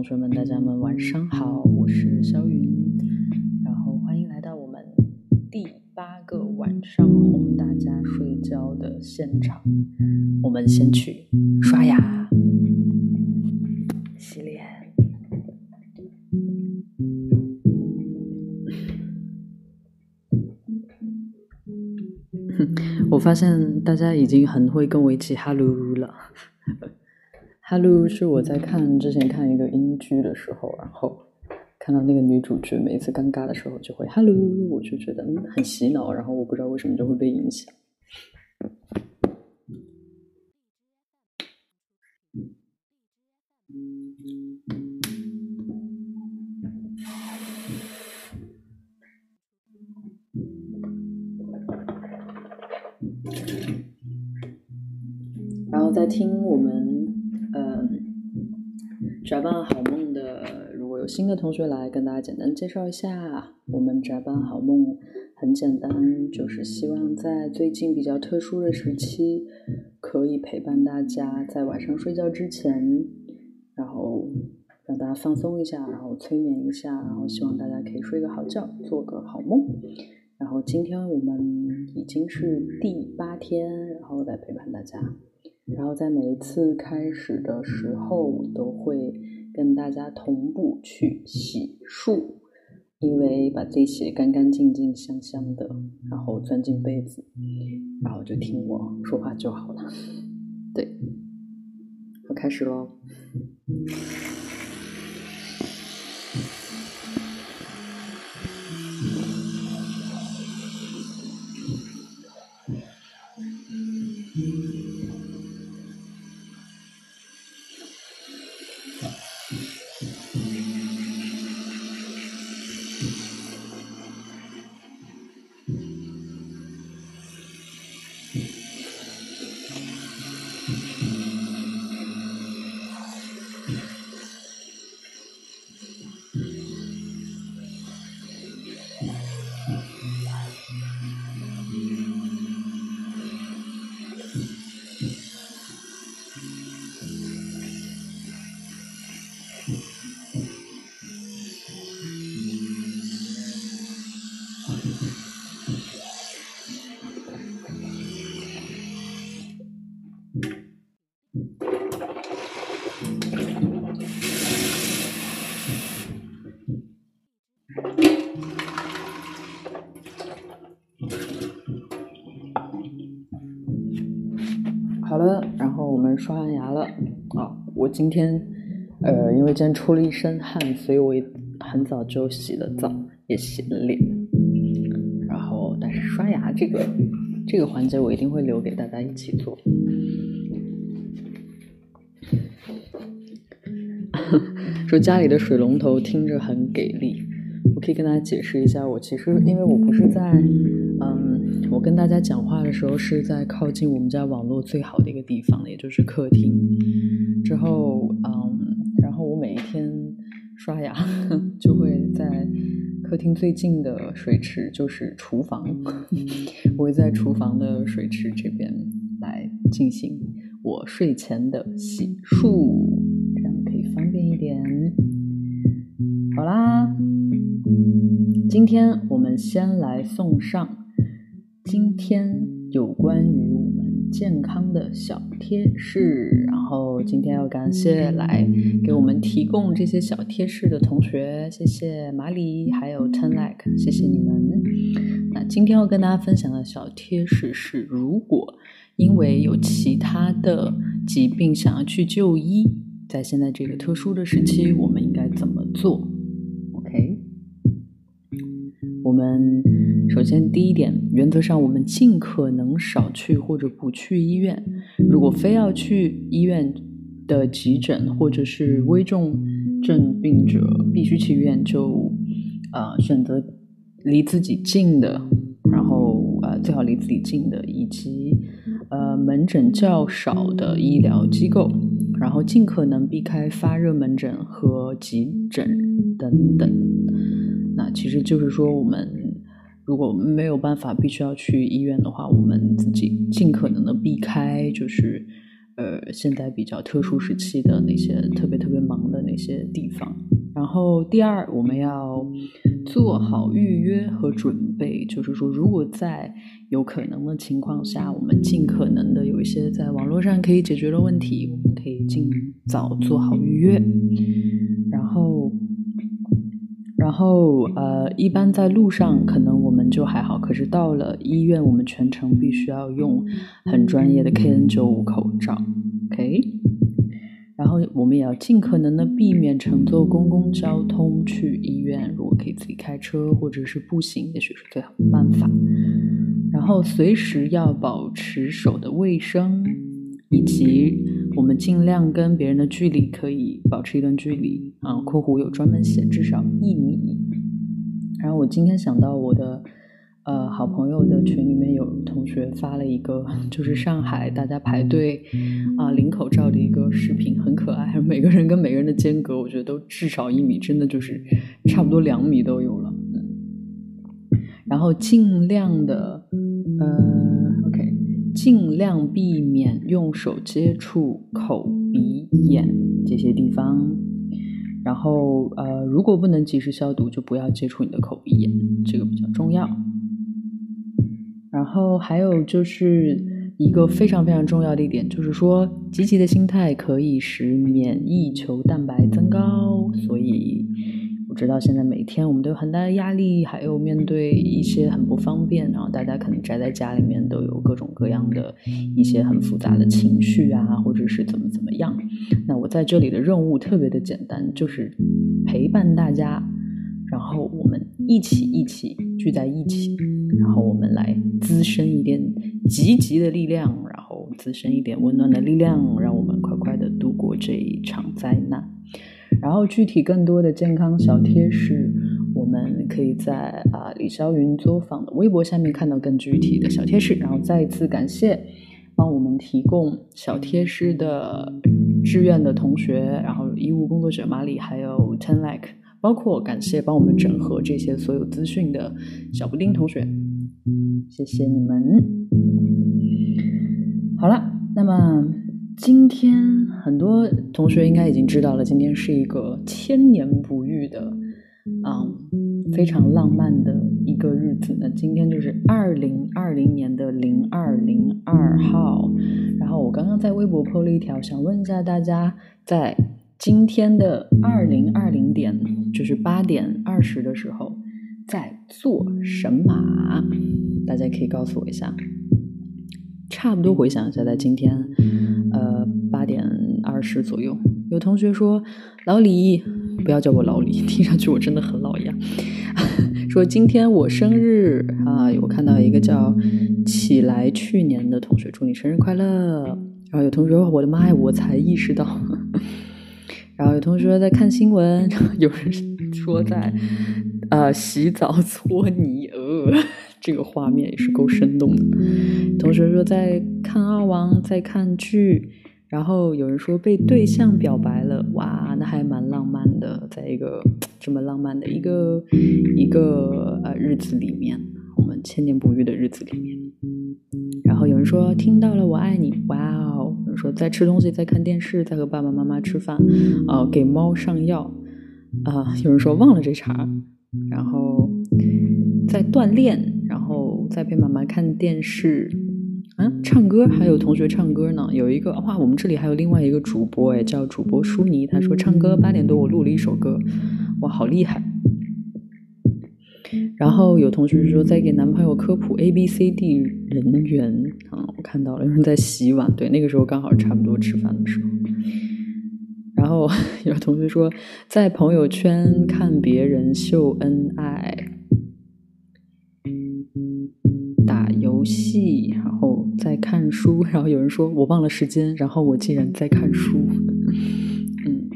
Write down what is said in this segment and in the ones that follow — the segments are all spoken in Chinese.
同学们，大家们晚上好，我是肖云，然后欢迎来到我们第八个晚上哄大家睡觉的现场。我们先去刷牙、洗脸。我发现大家已经很会跟我一起哈喽了。Hello 是我在看之前看一个英剧的时候，然后看到那个女主角每次尴尬的时候就会 Hello，我就觉得嗯很洗脑，然后我不知道为什么就会被影响。然后在听我们宅伴好梦的，如果有新的同学来，跟大家简单介绍一下，我们宅伴好梦很简单，就是希望在最近比较特殊的时期，可以陪伴大家在晚上睡觉之前，然后让大家放松一下，然后催眠一下，然后希望大家可以睡个好觉，做个好梦。然后今天我们已经是第八天，然后来陪伴大家。然后在每一次开始的时候，我都会跟大家同步去洗漱，因为把自己洗得干干净净、香香的，然后钻进被子，然后就听我说话就好了。对，我开始喽。刷完牙了啊！我今天呃，因为今天出了一身汗，所以我很早就洗了澡，也洗了脸。然后，但是刷牙这个这个环节，我一定会留给大家一起做。说家里的水龙头听着很给力，我可以跟大家解释一下，我其实因为我不是在，我跟大家讲话的时候是在靠近我们家网络最好的一个地方，也就是客厅。之后嗯，然后我每一天刷牙 就会在客厅最近的水池，就是厨房，我会在厨房的水池这边来进行我睡前的洗漱。这样可以方便一点，好啦，今天我们先来送上今天有关于我们健康的小贴士。然后今天要感谢来给我们提供这些小贴士的同学，谢谢马里还有 Ten Like，谢谢你们。那今天要跟大家分享的小贴士是，如果因为有其他的疾病想要去就医，在现在这个特殊的时期，我们应该怎么做我们首先第一点，原则上我们尽可能少去或者不去医院。如果非要去医院的急诊或者是危重症病者必须去医院，就呃选择离自己近的。然后呃，最好离自己近的，以及呃门诊较少的医疗机构，然后尽可能避开发热门诊和急诊等等。那其实就是说，我们如果没有办法必须要去医院的话，我们自己尽可能的避开，就是呃现在比较特殊时期的那些特别特别忙的那些地方。然后第二，我们要做好预约和准备，就是说，如果在有可能的情况下，我们尽可能的有一些在网络上可以解决的问题，我们可以尽早做好预约。然后，呃，一般在路上可能我们就还好，可是到了医院，我们全程必须要用很专业的 KN95 口罩，OK。然后我们也要尽可能的避免乘坐公共交通去医院，如果可以自己开车或者是步行，也许是最好的办法。然后随时要保持手的卫生，以及我们尽量跟别人的距离可以保持一段距离啊。括弧有专门写至少一米。然后我今天想到我的。呃，好朋友的群里面有同学发了一个，就是上海大家排队啊领口罩的一个视频，很可爱。每个人跟每个人的间隔，我觉得都至少一米，真的就是差不多两米都有了。然后尽量的，呃尽量避免用手接触口、鼻、眼这些地方。然后，呃，如果不能及时消毒，就不要接触你的口、鼻、眼，这个比较重要。然后还有就是一个非常非常重要的一点，就是说积极的心态可以使免疫球蛋白增高。所以我知道现在每天我们都有很大的压力，还有面对一些很不方便，然后大家可能宅在家里面都有各种各样的一些很复杂的情绪啊，或者是怎么怎么样。那我在这里的任务特别的简单，就是陪伴大家，然后我们一起一起聚在一起。然后我们来滋生一点积极的力量，然后滋生一点温暖的力量，让我们快快的度过这一场灾难。然后具体更多的健康小贴士，我们可以在啊李霄云作坊的微博下面看到更具体的小贴士。然后再一次感谢帮我们提供小贴士的志愿的同学，然后医务工作者马里，还有 Ten Like。包括感谢帮我们整合这些所有资讯的小布丁同学，谢谢你们。好了，那么今天很多同学应该已经知道了，今天是一个千年不遇的啊非常浪漫的一个日子。那今天就是二零二零年的零二零二号。然后我刚刚在微博 PO 了一条，想问一下大家在。今天的二零二零点就是八点二十的时候，在做什么？大家可以告诉我一下。差不多回想一下，在今天，呃，八点二十左右，有同学说：“老李，不要叫我老李，听上去我真的很老一样。”说今天我生日啊，我看到一个叫“起来去年”的同学，祝你生日快乐。然后有同学说：“我的妈呀，我才意识到。”然后有同学在看新闻，有人说在呃洗澡搓泥，呃，这个画面也是够生动的。同学说在看二王，在看剧，然后有人说被对象表白了，哇，那还蛮浪漫的，在一个 这么浪漫的一个一个呃日子里面，我们千年不遇的日子里面。然后有人说听到了我爱你，哇哦！有人说在吃东西，在看电视，在和爸爸妈妈吃饭，啊，给猫上药，啊，有人说忘了这茬，然后在锻炼，然后在陪妈妈看电视，嗯，唱歌，还有同学唱歌呢。有一个哇，我们这里还有另外一个主播哎，叫主播舒尼，他说唱歌八点多我录了一首歌，哇，好厉害。然后有同学说在给男朋友科普 A B C D 人员啊，我看到了有人在洗碗，对，那个时候刚好差不多吃饭的时候。然后 有同学说在朋友圈看别人秀恩爱、打游戏，然后在看书。然后有人说我忘了时间，然后我竟然在看书。嗯，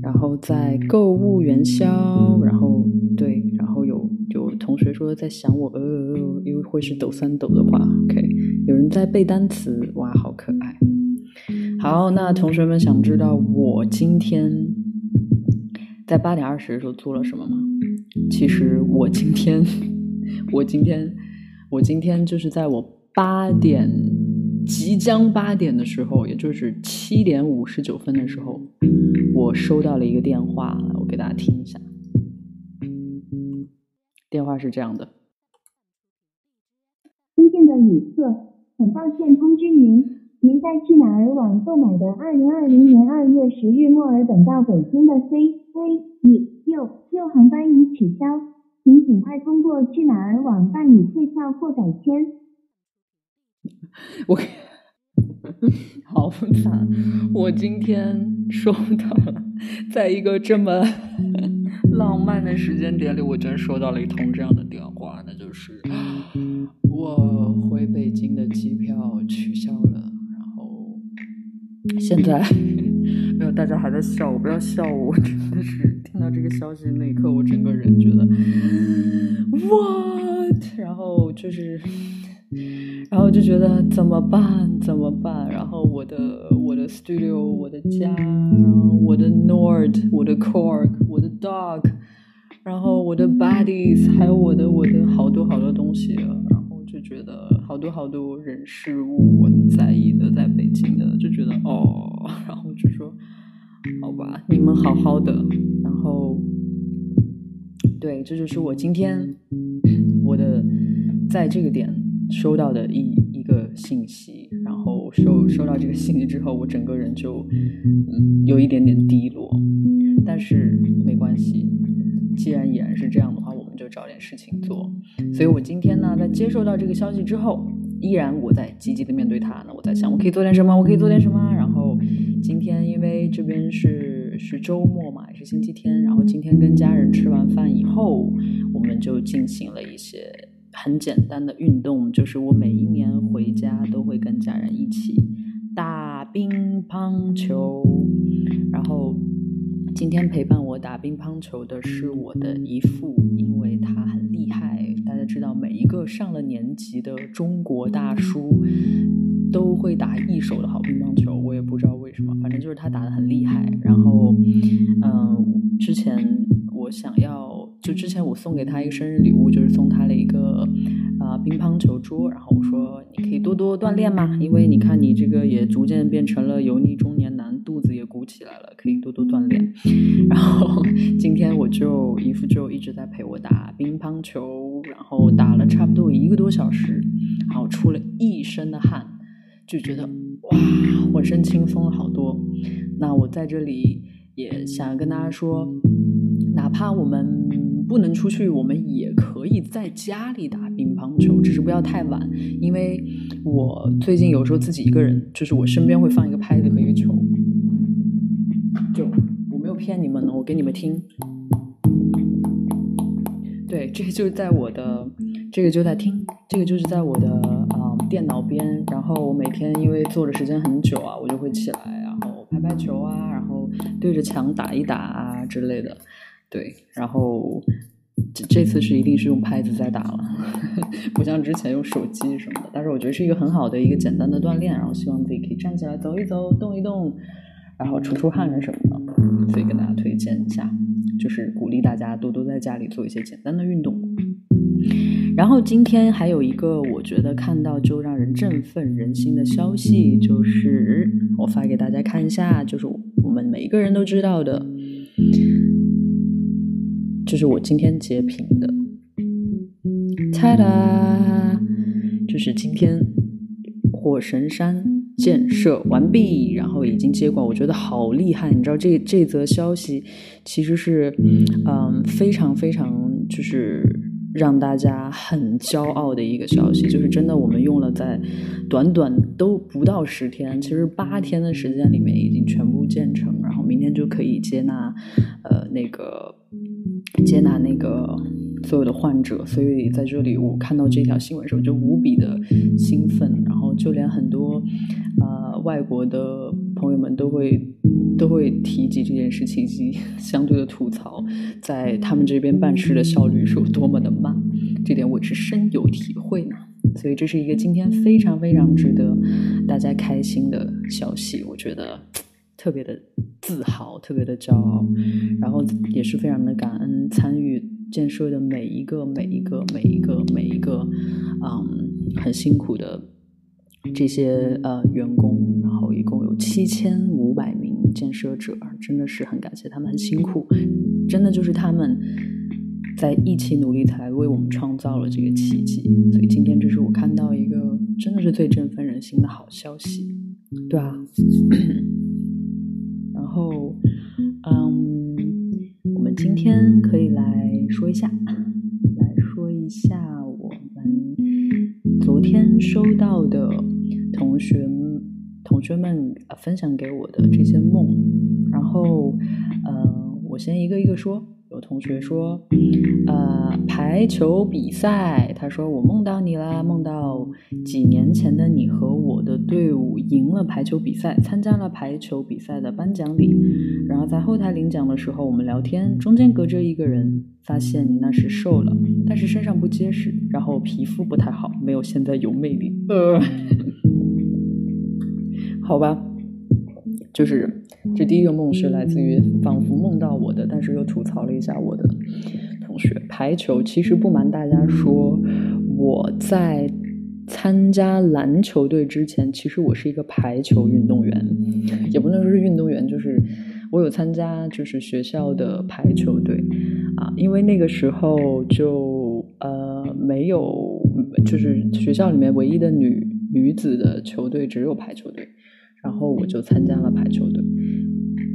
然后在购物元宵，然后对，然后有有同学说在想我，呃，因为会是抖三抖的话，OK。有人在背单词，哇，好可爱。好，那同学们想知道我今天在八点二十的时候做了什么吗？其实我今天，我今天，我今天就是在我八点即将八点的时候，也就是七点五十九分的时候，我收到了一个电话，我给大家听一下。电话是这样的：尊敬的旅客，很抱歉通知您。您在去哪儿网购买的二零二零年二月十日墨尔本到北京的 C A E 六六航班已取消，请尽快通过去哪儿网办理退票或改签。我 好惨，我今天收到了，在一个这么浪漫的时间点里，我居然收到了一通这样的电话，那就是我回北京的机票取消了。然后现在 没有，大家还在笑我，不要笑我。我真的是听到这个消息那一刻，我整个人觉得 what，然后就是，然后就觉得怎么办？怎么办？然后我的我的 studio，我的家，然后我的 Nord，我的 Cork，我的 Dog，然后我的 Buddies，还有我的我的好多好多东西。然后就觉得好多好多人事物我很在意的，在北京的就觉得哦，然后就说好吧，你们好好的，然后对，这就是我今天我的在这个点收到的一一个信息，然后收收到这个信息之后，我整个人就嗯有一点点低落，但是没关系，既然已然是这样的话，我们就找点事情做。所以我今天呢，在接受到这个消息之后，依然我在积极的面对它。那我在想，我可以做点什么？我可以做点什么？然后今天因为这边是是周末嘛，也是星期天。然后今天跟家人吃完饭以后，我们就进行了一些很简单的运动，就是我每一年回家都会跟家人一起打乒乓球。然后今天陪伴我打乒乓球的是我的姨父，因为他很厉害。大家知道，每一个上了年级的中国大叔都会打一手的好乒乓球。我也不知道为什么，反正就是他打的很厉害。然后，嗯，之前我想要，就之前我送给他一个生日礼物，就是送他了一个啊乒乓球桌。然后我说，你可以多多锻炼嘛，因为你看你这个也逐渐变成了油腻中年男，肚子也鼓起来了，可以多多锻炼。然后今天我就姨父就一直在陪我打乒乓球。然后打了差不多一个多小时，然后出了一身的汗，就觉得哇，浑身轻松了好多。那我在这里也想跟大家说，哪怕我们不能出去，我们也可以在家里打乒乓球，只是不要太晚。因为我最近有时候自己一个人，就是我身边会放一个拍子和一个球，就我没有骗你们呢，我给你们听。对，这就是在我的，这个就在听，这个就是在我的啊电脑边。然后我每天因为坐的时间很久啊，我就会起来，然后拍拍球啊，然后对着墙打一打啊之类的。对，然后这这次是一定是用拍子在打了，不像之前用手机什么的。但是我觉得是一个很好的一个简单的锻炼，然后希望自己可以站起来走一走，动一动，然后出出汗啊什么的，所以跟大家推荐一下。就是鼓励大家多多在家里做一些简单的运动。然后今天还有一个我觉得看到就让人振奋人心的消息，就是我发给大家看一下，就是我们每一个人都知道的，就是我今天截屏的，猜啦，就是今天火神山。建设完毕，然后已经接管，我觉得好厉害。你知道这这则消息其实是嗯非常非常就是让大家很骄傲的一个消息，就是真的我们用了在短短都不到十天，其实八天的时间里面已经全部建成，然后明天就可以接纳呃那个接纳那个。所有的患者，所以在这里我看到这条新闻的时候就无比的兴奋，然后就连很多呃外国的朋友们都会都会提及这件事情，以及相对的吐槽，在他们这边办事的效率是有多么的慢，这点我是深有体会呢。所以这是一个今天非常非常值得大家开心的消息，我觉得特别的自豪，特别的骄傲，然后也是非常的感恩参与。建设的每一个、每一个、每一个、每一个，嗯，很辛苦的这些呃员工，然后一共有七千五百名建设者，真的是很感谢他们，很辛苦，真的就是他们在一起努力，才为我们创造了这个奇迹。所以今天这是我看到一个真的是最振奋人心的好消息，对啊，然后，嗯，今天可以来。说一下，来说一下我们昨天收到的同学同学们分享给我的这些梦，然后呃，我先一个一个说。同学说，呃，排球比赛，他说我梦到你啦，梦到几年前的你和我的队伍赢了排球比赛，参加了排球比赛的颁奖礼，然后在后台领奖的时候，我们聊天，中间隔着一个人，发现你那时瘦了，但是身上不结实，然后皮肤不太好，没有现在有魅力，呃，好吧。就是这第一个梦是来自于仿佛梦到我的，但是又吐槽了一下我的同学。排球其实不瞒大家说，我在参加篮球队之前，其实我是一个排球运动员，也不能说是运动员，就是我有参加就是学校的排球队啊，因为那个时候就呃没有，就是学校里面唯一的女女子的球队只有排球队。然后我就参加了排球队，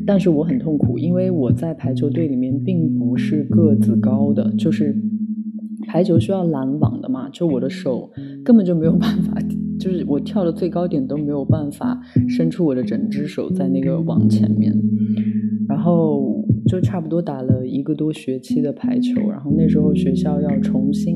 但是我很痛苦，因为我在排球队里面并不是个子高的，就是排球需要拦网的嘛，就我的手根本就没有办法，就是我跳的最高点都没有办法伸出我的整只手在那个网前面，然后就差不多打了一个多学期的排球，然后那时候学校要重新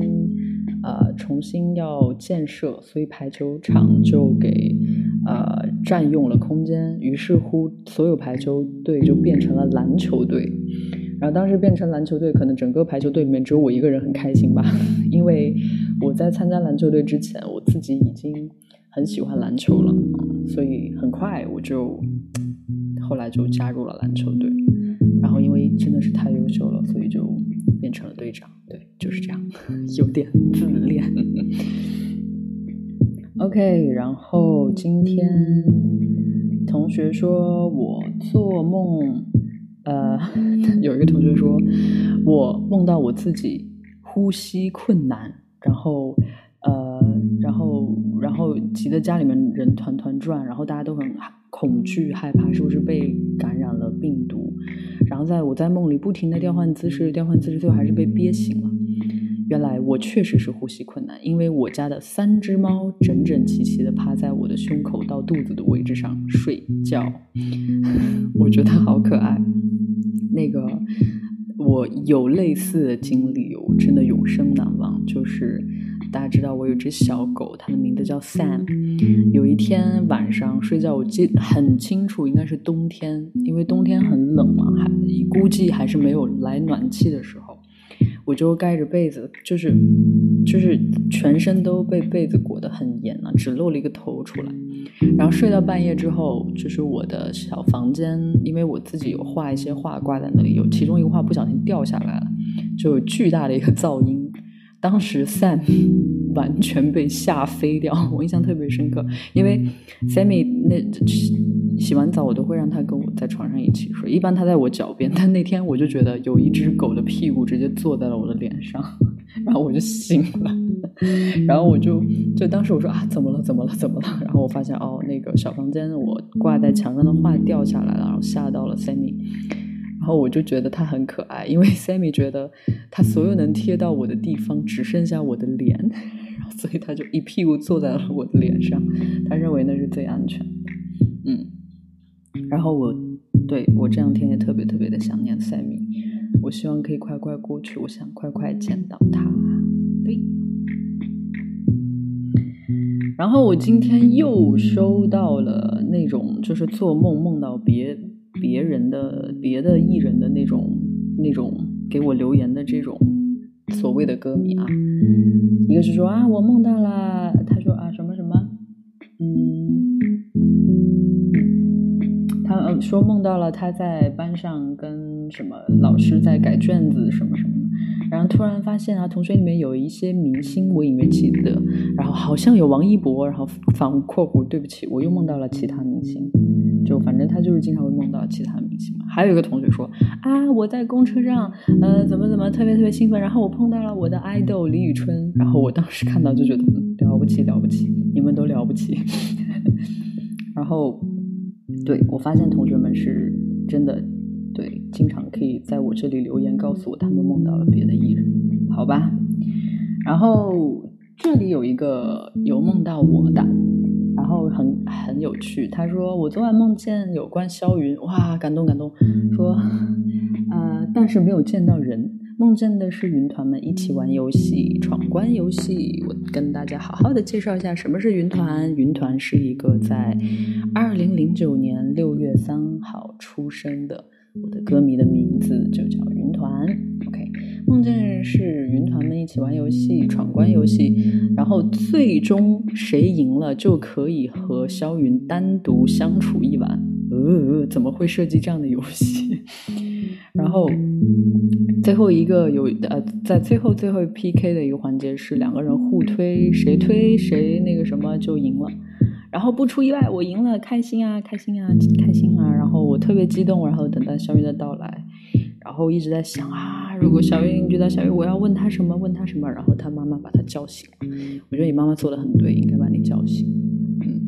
呃重新要建设，所以排球场就给。呃，占用了空间，于是乎，所有排球队就变成了篮球队。然后当时变成篮球队，可能整个排球队里面只有我一个人很开心吧，因为我在参加篮球队之前，我自己已经很喜欢篮球了，所以很快我就后来就加入了篮球队。然后因为真的是太优秀了，所以就变成了队长。对，就是这样，有点自恋。OK，然后今天同学说我做梦，呃，有一个同学说我梦到我自己呼吸困难，然后呃，然后然后急得家里面人团团转，然后大家都很恐惧害怕，是不是被感染了病毒？然后在我在梦里不停的调换姿势，调换姿势，最后还是被憋醒了。原来我确实是呼吸困难，因为我家的三只猫整整齐齐的趴在我的胸口到肚子的位置上睡觉，我觉得好可爱。那个我有类似的经历，我真的永生难忘。就是大家知道我有只小狗，它的名字叫 Sam。有一天晚上睡觉，我记很清楚，应该是冬天，因为冬天很冷嘛，还估计还是没有来暖气的时候。我就盖着被子，就是就是全身都被被子裹得很严了，只露了一个头出来。然后睡到半夜之后，就是我的小房间，因为我自己有画一些画挂在那里，有其中一个画不小心掉下来了，就有巨大的一个噪音。当时 Sam 完全被吓飞掉，我印象特别深刻，因为 Sammy 那。洗完澡，我都会让他跟我在床上一起睡。一般他在我脚边，但那天我就觉得有一只狗的屁股直接坐在了我的脸上，然后我就醒了。然后我就就当时我说啊，怎么了？怎么了？怎么了？然后我发现哦，那个小房间我挂在墙上的画掉下来了，然后吓到了 Sammy。然后我就觉得他很可爱，因为 Sammy 觉得他所有能贴到我的地方只剩下我的脸，所以他就一屁股坐在了我的脸上，他认为那是最安全的。嗯，然后我对我这两天也特别特别的想念 Sammy，我希望可以快快过去，我想快快见到他。对。然后我今天又收到了那种，就是做梦梦到别别人的别的艺人的那种那种给我留言的这种所谓的歌迷啊，一个是说啊，我梦到了，他说啊什么什么，嗯，他说梦到了他在班上跟什么老师在改卷子什么什么。然后突然发现啊，同学里面有一些明星，我隐约记得，然后好像有王一博，然后反括弧，对不起，我又梦到了其他明星，就反正他就是经常会梦到其他明星嘛。还有一个同学说啊，我在公车上，呃，怎么怎么特别特别兴奋，然后我碰到了我的爱豆李宇春，然后我当时看到就觉得了不起了不起，你们都了不起。然后，对我发现同学们是真的。对，经常可以在我这里留言告诉我他们梦到了别的艺人，好吧？然后这里有一个有梦到我的，然后很很有趣。他说我昨晚梦见有关肖云，哇，感动感动。说呃，但是没有见到人，梦见的是云团们一起玩游戏，闯关游戏。我跟大家好好的介绍一下什么是云团。云团是一个在二零零九年六月三号出生的。我的歌迷的名字就叫。梦见是云团们一起玩游戏、闯关游戏，然后最终谁赢了就可以和肖云单独相处一晚。呃，怎么会设计这样的游戏？然后最后一个有呃，在最后最后 PK 的一个环节是两个人互推，谁推谁那个什么就赢了。然后不出意外，我赢了，开心啊，开心啊，开心啊！然后我特别激动，然后等待小雨的到来，然后一直在想啊，如果小雨遇到小雨，我要问他什么？问他什么？然后他妈妈把他叫醒了。我觉得你妈妈做的很对，应该把你叫醒。嗯，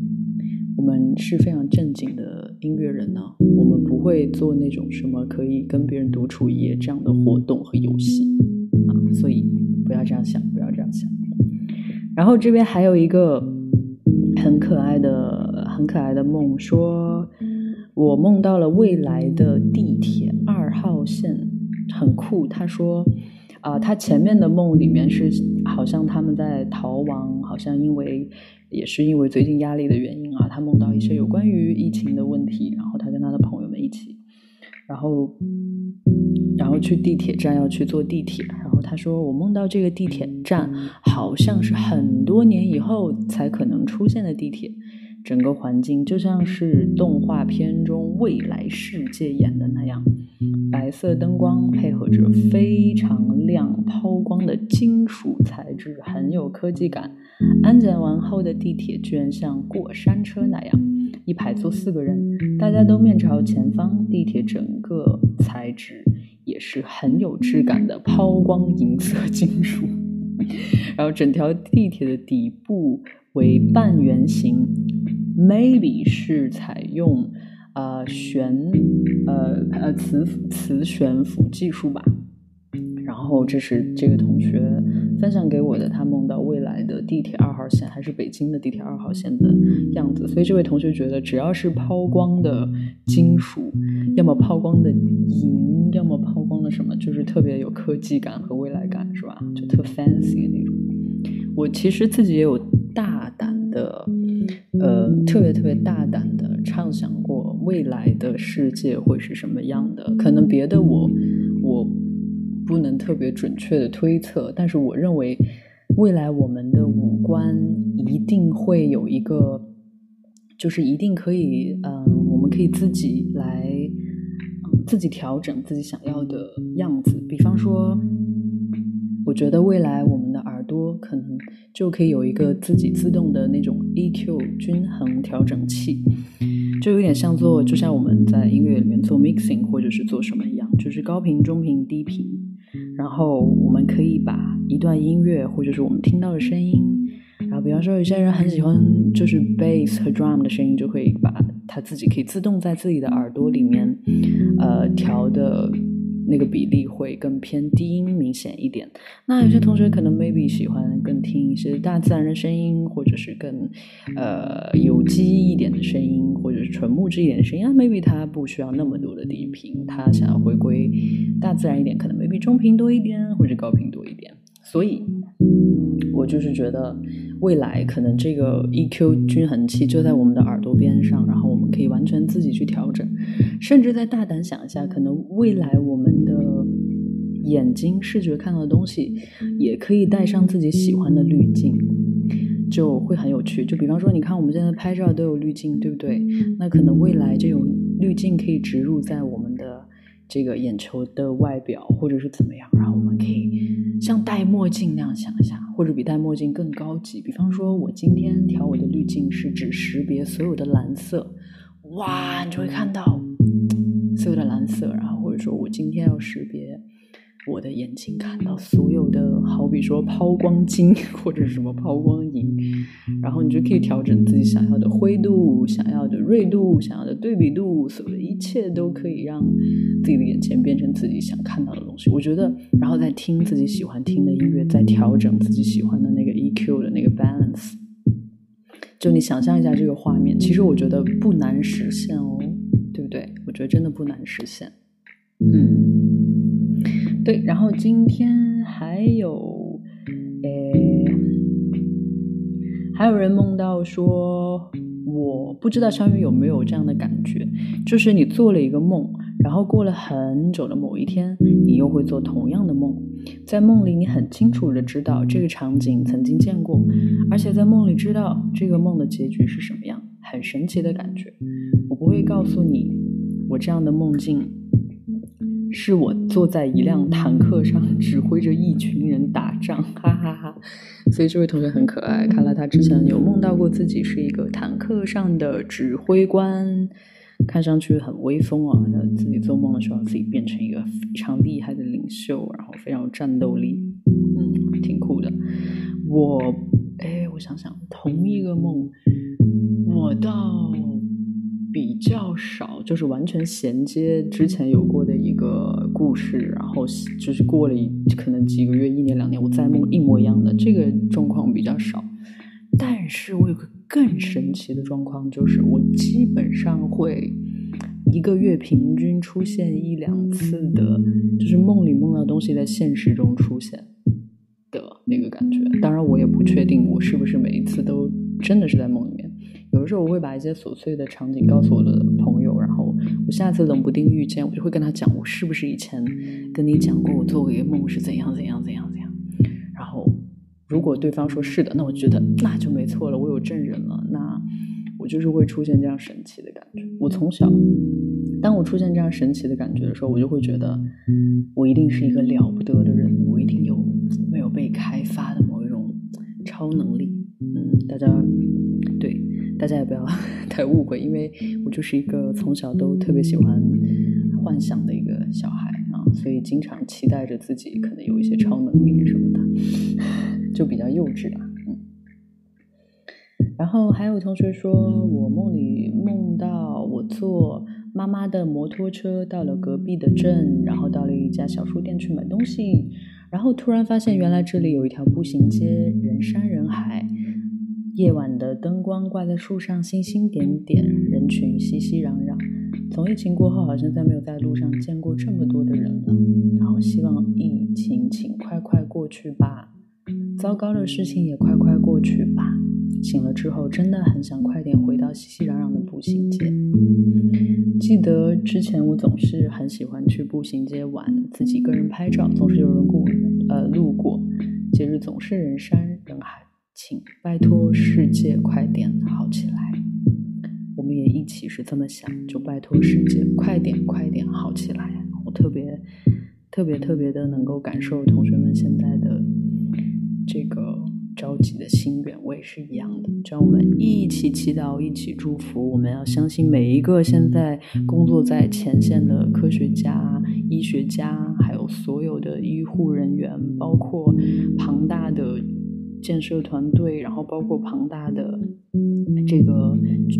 我们是非常正经的音乐人呢，我们不会做那种什么可以跟别人独处一夜这样的活动和游戏啊，所以不要这样想，不要这样想。然后这边还有一个。很可爱的、很可爱的梦，说我梦到了未来的地铁二号线，很酷。他说，啊，他前面的梦里面是好像他们在逃亡，好像因为也是因为最近压力的原因啊，他梦到一些有关于疫情的问题，然后他跟他的朋友们一起，然后。然后去地铁站要去坐地铁，然后他说我梦到这个地铁站好像是很多年以后才可能出现的地铁，整个环境就像是动画片中未来世界演的那样，白色灯光配合着非常亮抛光的金属材质，很有科技感。安检完后的地铁居然像过山车那样，一排坐四个人，大家都面朝前方，地铁整个材质。也是很有质感的抛光银色金属，然后整条地铁的底部为半圆形，maybe 是采用呃悬呃呃磁磁悬浮技术吧。然后这是这个同学分享给我的，他梦到未来的地铁二号线还是北京的地铁二号线的样子，所以这位同学觉得只要是抛光的金属，要么抛光的银，要么抛光的什么，就是特别有科技感和未来感，是吧？就特 fancy 那种。我其实自己也有大胆的，呃，特别特别大胆的畅想过未来的世界会是什么样的，可能别的我我。不能特别准确的推测，但是我认为未来我们的五官一定会有一个，就是一定可以，嗯，我们可以自己来自己调整自己想要的样子。比方说，我觉得未来我们的耳朵可能就可以有一个自己自动的那种 EQ 均衡调整器，就有点像做，就像我们在音乐里面做 mixing 或者是做什么一样，就是高频、中频、低频。然后我们可以把一段音乐，或者是我们听到的声音，然后比方说有些人很喜欢就是 bass 和 drum 的声音，就会把它自己可以自动在自己的耳朵里面呃调的。那个比例会更偏低音明显一点。那有些同学可能 maybe 喜欢更听一些大自然的声音，或者是更呃有机一点的声音，或者是纯木质一点的声音。啊，maybe 他不需要那么多的低频，他想要回归大自然一点，可能 maybe 中频多一点，或者高频多一点。所以，我就是觉得未来可能这个 EQ 均衡器就在我们的耳朵边上，然后我们可以完全自己去调整。甚至再大胆想一下，可能未来我们的眼睛视觉看到的东西，也可以带上自己喜欢的滤镜，就会很有趣。就比方说，你看我们现在拍照都有滤镜，对不对？那可能未来这种滤镜可以植入在我们的这个眼球的外表，或者是怎么样，然后我们可以像戴墨镜那样想一下，或者比戴墨镜更高级。比方说，我今天调我的滤镜是指识别所有的蓝色。哇，你就会看到所有的蓝色，然后或者说我今天要识别我的眼睛看到所有的，好比说抛光金或者什么抛光银，然后你就可以调整自己想要的灰度、想要的锐度、想要的对比度，所有的一切都可以让自己的眼前变成自己想看到的东西。我觉得，然后再听自己喜欢听的音乐，再调整自己喜欢的那个 EQ 的那个 balance。就你想象一下这个画面，其实我觉得不难实现哦，对不对？我觉得真的不难实现。嗯，对。然后今天还有，诶，还有人梦到说，我不知道小雨有没有这样的感觉，就是你做了一个梦。然后过了很久的某一天，你又会做同样的梦，在梦里你很清楚的知道这个场景曾经见过，而且在梦里知道这个梦的结局是什么样，很神奇的感觉。我不会告诉你，我这样的梦境是我坐在一辆坦克上指挥着一群人打仗，哈哈哈。所以这位同学很可爱，看来他之前有梦到过自己是一个坦克上的指挥官。看上去很威风啊！那自己做梦的时候，自己变成一个非常厉害的领袖，然后非常有战斗力，嗯，挺酷的。我，哎，我想想，同一个梦，我到比较少，就是完全衔接之前有过的一个故事，然后就是过了一可能几个月、一年、两年，我再梦一模一样的，这个状况比较少。但是我有个。更神奇的状况就是，我基本上会一个月平均出现一两次的，就是梦里梦到东西在现实中出现的那个感觉。当然，我也不确定我是不是每一次都真的是在梦里。有的时候我会把一些琐碎的场景告诉我的朋友，然后我下次冷不丁遇见，我就会跟他讲，我是不是以前跟你讲过，我做过一个梦是怎样怎样怎样怎样，然后。如果对方说是的，那我觉得那就没错了，我有证人了。那我就是会出现这样神奇的感觉。我从小，当我出现这样神奇的感觉的时候，我就会觉得我一定是一个了不得的人，我一定有没有被开发的某一种超能力。嗯，大家大家也不要 太误会，因为我就是一个从小都特别喜欢幻想的一个小孩啊，所以经常期待着自己可能有一些超能力什么的。就比较幼稚吧，嗯。然后还有同学说，我梦里梦到我坐妈妈的摩托车到了隔壁的镇，然后到了一家小书店去买东西，然后突然发现原来这里有一条步行街，人山人海，夜晚的灯光挂在树上，星星点点，人群熙熙攘攘。从疫情过后，好像再没有在路上见过这么多的人了。然后希望疫情请快快过去吧。糟糕的事情也快快过去吧。醒了之后，真的很想快点回到熙熙攘攘的步行街。记得之前我总是很喜欢去步行街玩，自己一个人拍照，总是有人过呃路过。节日总是人山人，请拜托世界快点好起来。我们也一起是这么想，就拜托世界快点快点好起来。我特别特别特别的能够感受同学们现在的。这个着急的心愿，我也是一样的。让我们一起祈祷，一起祝福。我们要相信每一个现在工作在前线的科学家、医学家，还有所有的医护人员，包括庞大的建设团队，然后包括庞大的这个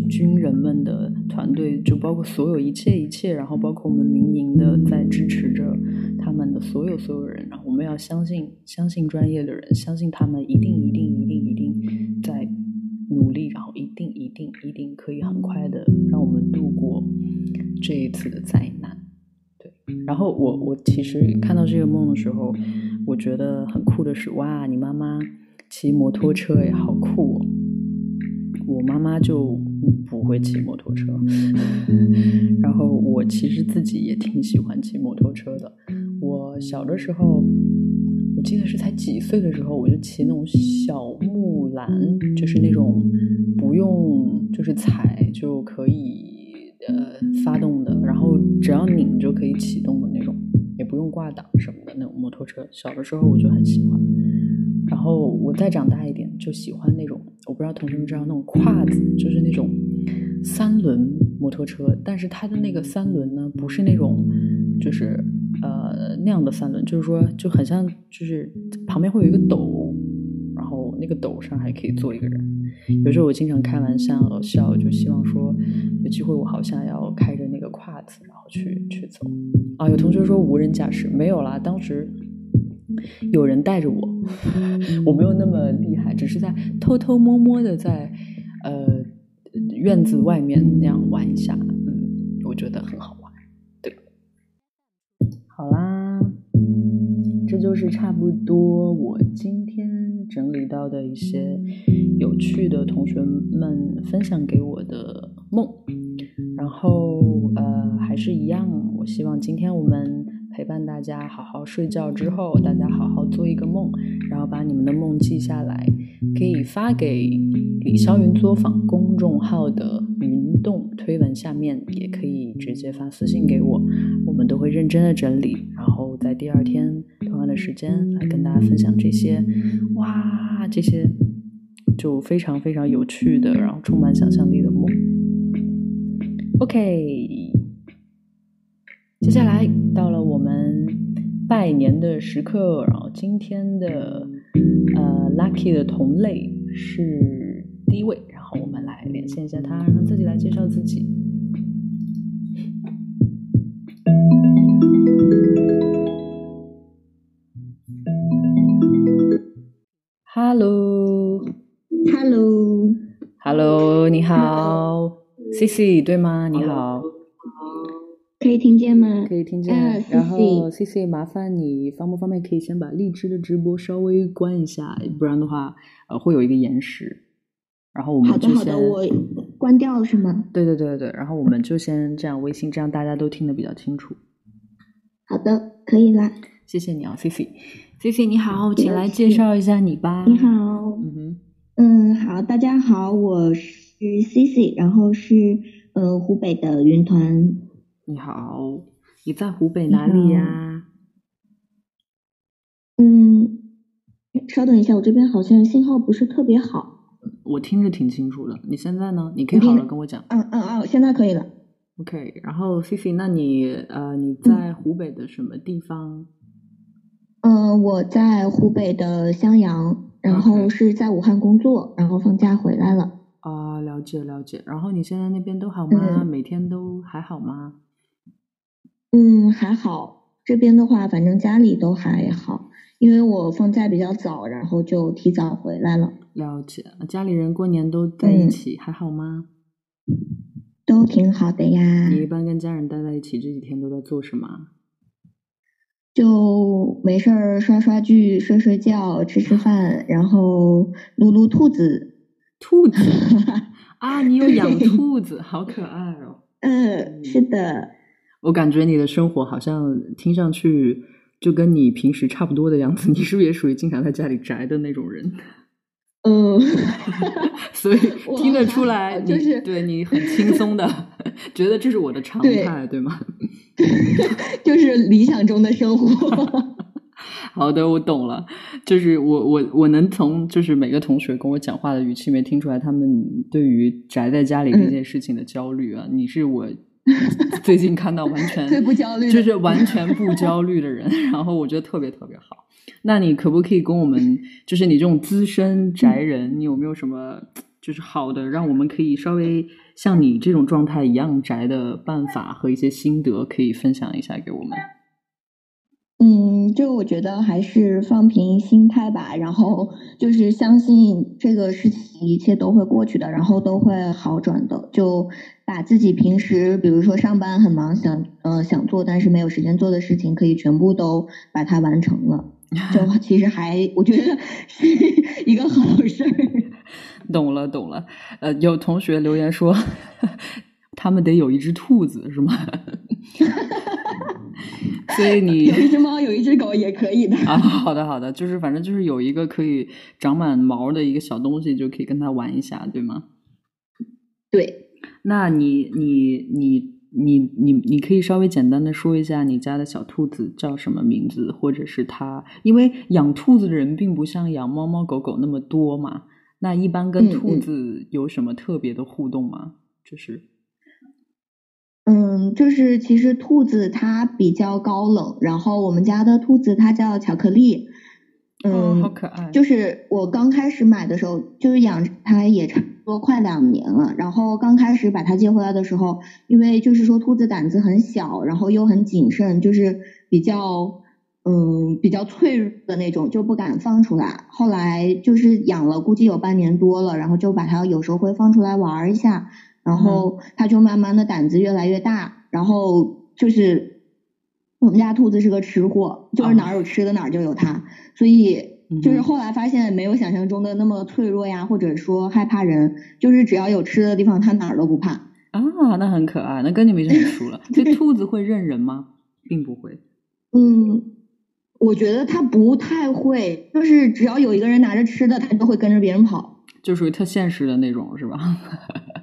军人们的团队，就包括所有一切一切，然后包括我们民营的在支持着他们的所有所有人，然后我们要相信相信专业的人，相信他们一定一定一定一定在努力，然后一定一定一定可以很快的让我们度过这一次的灾难。对，然后我我其实看到这个梦的时候，我觉得很酷的是，哇，你妈妈。骑摩托车也好酷哦！我妈妈就不会骑摩托车，然后我其实自己也挺喜欢骑摩托车的。我小的时候，我记得是才几岁的时候，我就骑那种小木兰，就是那种不用就是踩就可以呃发动的，然后只要拧就可以启动的那种，也不用挂档什么的那种摩托车。小的时候我就很喜欢。然后我再长大一点，就喜欢那种，我不知道同学们知道那种胯子，就是那种三轮摩托车，但是它的那个三轮呢，不是那种，就是呃那样的三轮，就是说就很像，就是旁边会有一个斗，然后那个斗上还可以坐一个人。有时候我经常开玩笑笑，就希望说有机会我好像要开着那个胯子，然后去去走。啊，有同学说无人驾驶没有啦，当时。有人带着我，我没有那么厉害，只是在偷偷摸摸的在呃院子外面那样玩一下，嗯，我觉得很好玩。对，好啦，这就是差不多我今天整理到的一些有趣的同学们分享给我的梦，然后呃还是一样，我希望今天我们。陪伴大家好好睡觉之后，大家好好做一个梦，然后把你们的梦记下来，可以发给李霄云作坊公众号的云动推文下面，也可以直接发私信给我，我们都会认真的整理，然后在第二天同样的时间来跟大家分享这些，哇，这些就非常非常有趣的，然后充满想象力的梦。OK。接下来到了我拜年的时刻，然后今天的呃 lucky 的同类是第一位，然后我们来连线一下他，让他自己来介绍自己。Hello，Hello，Hello，你好，CC 对吗？你好。可以听见吗？可以听见。然后 C C，麻烦你方不方便可以先把荔枝的直播稍微关一下，不然的话，呃，会有一个延时。然后我们就先。好的好的，我关掉了是吗？对对对对然后我们就先这样微信，这样大家都听得比较清楚。好的，可以啦。谢谢你啊，C C。C C 你好，请来介绍一下你吧。你好。嗯哼。嗯，好，大家好，我是 C C，然后是呃湖北的云团。你好，你在湖北哪里呀？嗯，稍等一下，我这边好像信号不是特别好。我听着挺清楚的，你现在呢？你可以好了跟我讲。嗯嗯嗯，现在可以了。OK，然后 C C，那你呃你在湖北的什么地方？嗯，我在湖北的襄阳，然后是在武汉工作，然后放假回来了。啊，了解了解。然后你现在那边都好吗？每天都还好吗？嗯，还好。这边的话，反正家里都还好，因为我放假比较早，然后就提早回来了。了解，家里人过年都在一起，还好吗？都挺好的呀。你一般跟家人待在一起，这几天都在做什么？就没事儿刷刷剧、睡睡觉、吃吃饭，然后撸撸兔子。兔子 啊，你有养兔子，好可爱哦。嗯，是的。我感觉你的生活好像听上去就跟你平时差不多的样子，你是不是也属于经常在家里宅的那种人？嗯，所以 听得出来，就是对你很轻松的，觉得这是我的常态，对吗？就是理想中的生活。好的，我懂了。就是我我我能从就是每个同学跟我讲话的语气里面听出来，他们对于宅在家里这件事情的焦虑啊。你是我。最近看到完全最不焦虑就是完全不焦虑的人，然后我觉得特别特别好。那你可不可以跟我们，就是你这种资深宅人，你有没有什么就是好的，让我们可以稍微像你这种状态一样宅的办法和一些心得，可以分享一下给我们？嗯，就我觉得还是放平心态吧，然后就是相信这个事情一切都会过去的，然后都会好转的。就把自己平时比如说上班很忙，想呃想做但是没有时间做的事情，可以全部都把它完成了。就 其实还我觉得是一个好事儿。懂了懂了，呃，有同学留言说，他们得有一只兔子是吗？所以你 有一只猫，有一只狗也可以的啊。好的好的，就是反正就是有一个可以长满毛的一个小东西，就可以跟它玩一下，对吗？对。那你你你你你你可以稍微简单的说一下你家的小兔子叫什么名字，或者是它，因为养兔子的人并不像养猫猫狗狗那么多嘛。那一般跟兔子有什么特别的互动吗？就是。嗯，就是其实兔子它比较高冷，然后我们家的兔子它叫巧克力，嗯，好可爱。就是我刚开始买的时候，就是养它也差不多快两年了，然后刚开始把它接回来的时候，因为就是说兔子胆子很小，然后又很谨慎，就是比较嗯比较脆弱的那种，就不敢放出来。后来就是养了估计有半年多了，然后就把它有时候会放出来玩一下。然后它就慢慢的胆子越来越大，然后就是我们家兔子是个吃货，就是哪儿有吃的哪儿就有它，所以就是后来发现没有想象中的那么脆弱呀，或者说害怕人，就是只要有吃的地方，它哪儿都不怕。啊，那很可爱，那跟你们已经很熟了。这兔子会认人吗？并不会。嗯，我觉得它不太会，就是只要有一个人拿着吃的，它都会跟着别人跑，就属于特现实的那种，是吧？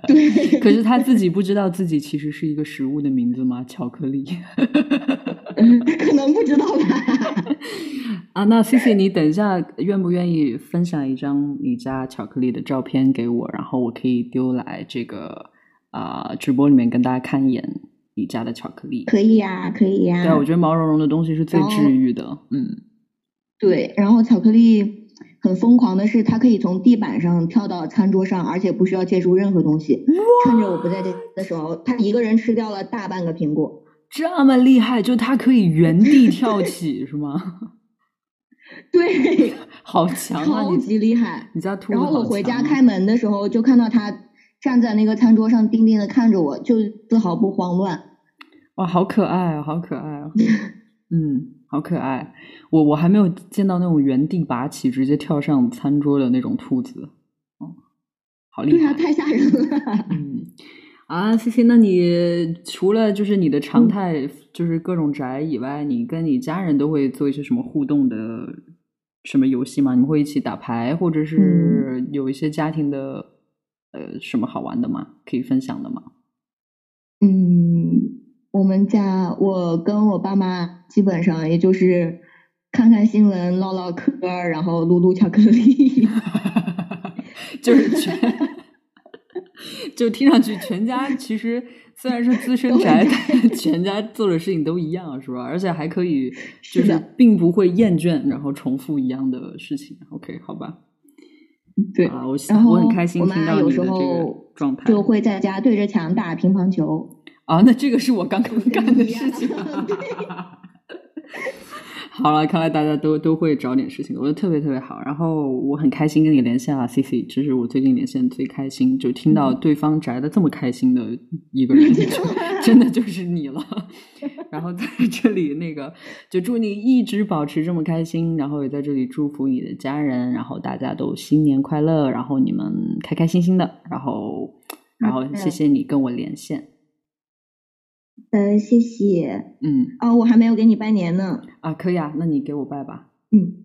对，可是他自己不知道自己其实是一个食物的名字吗？巧克力，可能不知道吧。啊，那 C C，你等一下愿不愿意分享一张你家巧克力的照片给我，然后我可以丢来这个啊直播里面跟大家看一眼你家的巧克力？可以呀，可以呀。对，我觉得毛茸茸的东西是最治愈的。嗯，对，然后巧克力。很疯狂的是，他可以从地板上跳到餐桌上，而且不需要借助任何东西。趁着我不在这的时候，他一个人吃掉了大半个苹果。这么厉害，就他可以原地跳起，是吗？对，好强啊！超级厉害。你家兔然后我回家开门的时候，就看到他站在那个餐桌上，定定的看着我，就丝毫不慌乱。哇，好可爱啊！好可爱啊！嗯。好可爱，我我还没有见到那种原地拔起直接跳上餐桌的那种兔子，哦，好厉害，太吓人了。嗯，啊，谢谢。那你除了就是你的常态就是各种宅以外，你跟你家人都会做一些什么互动的什么游戏吗？你们会一起打牌，或者是有一些家庭的呃什么好玩的吗？可以分享的吗？嗯。我们家我跟我爸妈基本上也就是看看新闻、唠唠嗑，然后撸撸巧克力，就是全，就听上去全家其实虽然是资深宅，但全家做的事情都一样，是吧？而且还可以就是并不会厌倦，然后重复一样的事情。OK，好吧。对啊，我我很开心听到你的这个状态，就会在家对着墙打乒乓球。啊，那这个是我刚刚 干的事情。好了，看来大家都都会找点事情，我觉得特别特别好。然后我很开心跟你连线了，C C，这是我最近连线最开心，就听到对方宅的这么开心的一个人，真的就是你了。然后在这里，那个就祝你一直保持这么开心，然后也在这里祝福你的家人，然后大家都新年快乐，然后你们开开心心的，然后然后谢谢你跟我连线。呃，谢谢。嗯，哦，我还没有给你拜年呢。啊，可以啊，那你给我拜吧。嗯，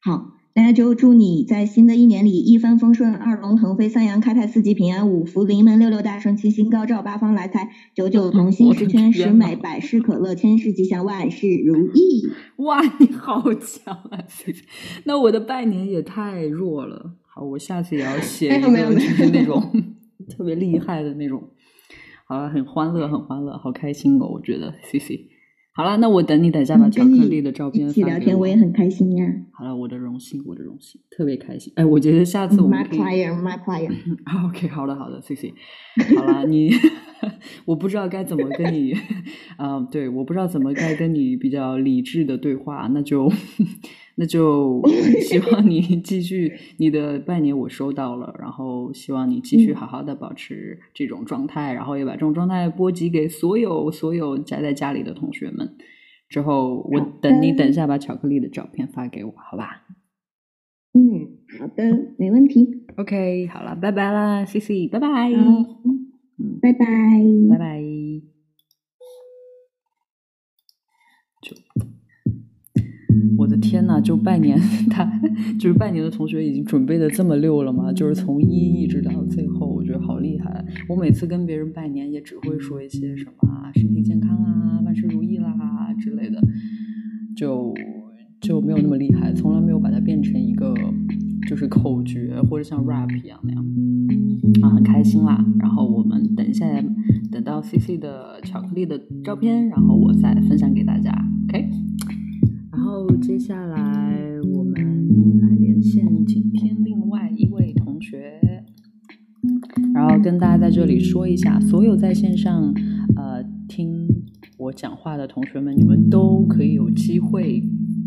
好，那就祝你在新的一年里一帆风顺，二龙腾飞，三阳开泰，四季平安，五福临门，六六大顺，七星高照，八方来财，九九同心，十全十美，百事可乐，千事吉祥，万事如意。哇，你好强啊！那我的拜年也太弱了。好，我下次也要写一个就是那种 特别厉害的那种。好了，很欢乐，很欢乐，好开心哦！我觉得，C C。好了，那我等你等下把巧克力的照片一起聊天，我也很开心呀。好了，我的荣幸，我的荣幸，特别开心。哎，我觉得下次我们可以。My player, my player. OK，好的，好的谢谢。好了，你，我不知道该怎么跟你，啊，对，我不知道怎么该跟你比较理智的对话，那就。那就 希望你继续你的拜年，我收到了，然后希望你继续好好的保持这种状态，然后也把这种状态波及给所有所有宅在家里的同学们。之后我等你等一下把巧克力的照片发给我，好吧？嗯，好的，没问题。OK，好了，拜拜啦，C C，拜拜。嗯，拜拜，拜拜。天呐，就拜年，他就是拜年的同学已经准备的这么溜了吗？就是从一一直到最后，我觉得好厉害。我每次跟别人拜年也只会说一些什么身体健康啊、万事如意啦之类的，就就没有那么厉害，从来没有把它变成一个就是口诀或者像 rap 一样那样啊，很开心啦。然后我们等一下，等到 C C 的巧克力的照片，然后我再分享给大家，OK。然后接下来我们来连线今天另外一位同学，然后跟大家在这里说一下，所有在线上呃听我讲话的同学们，你们都可以有机会，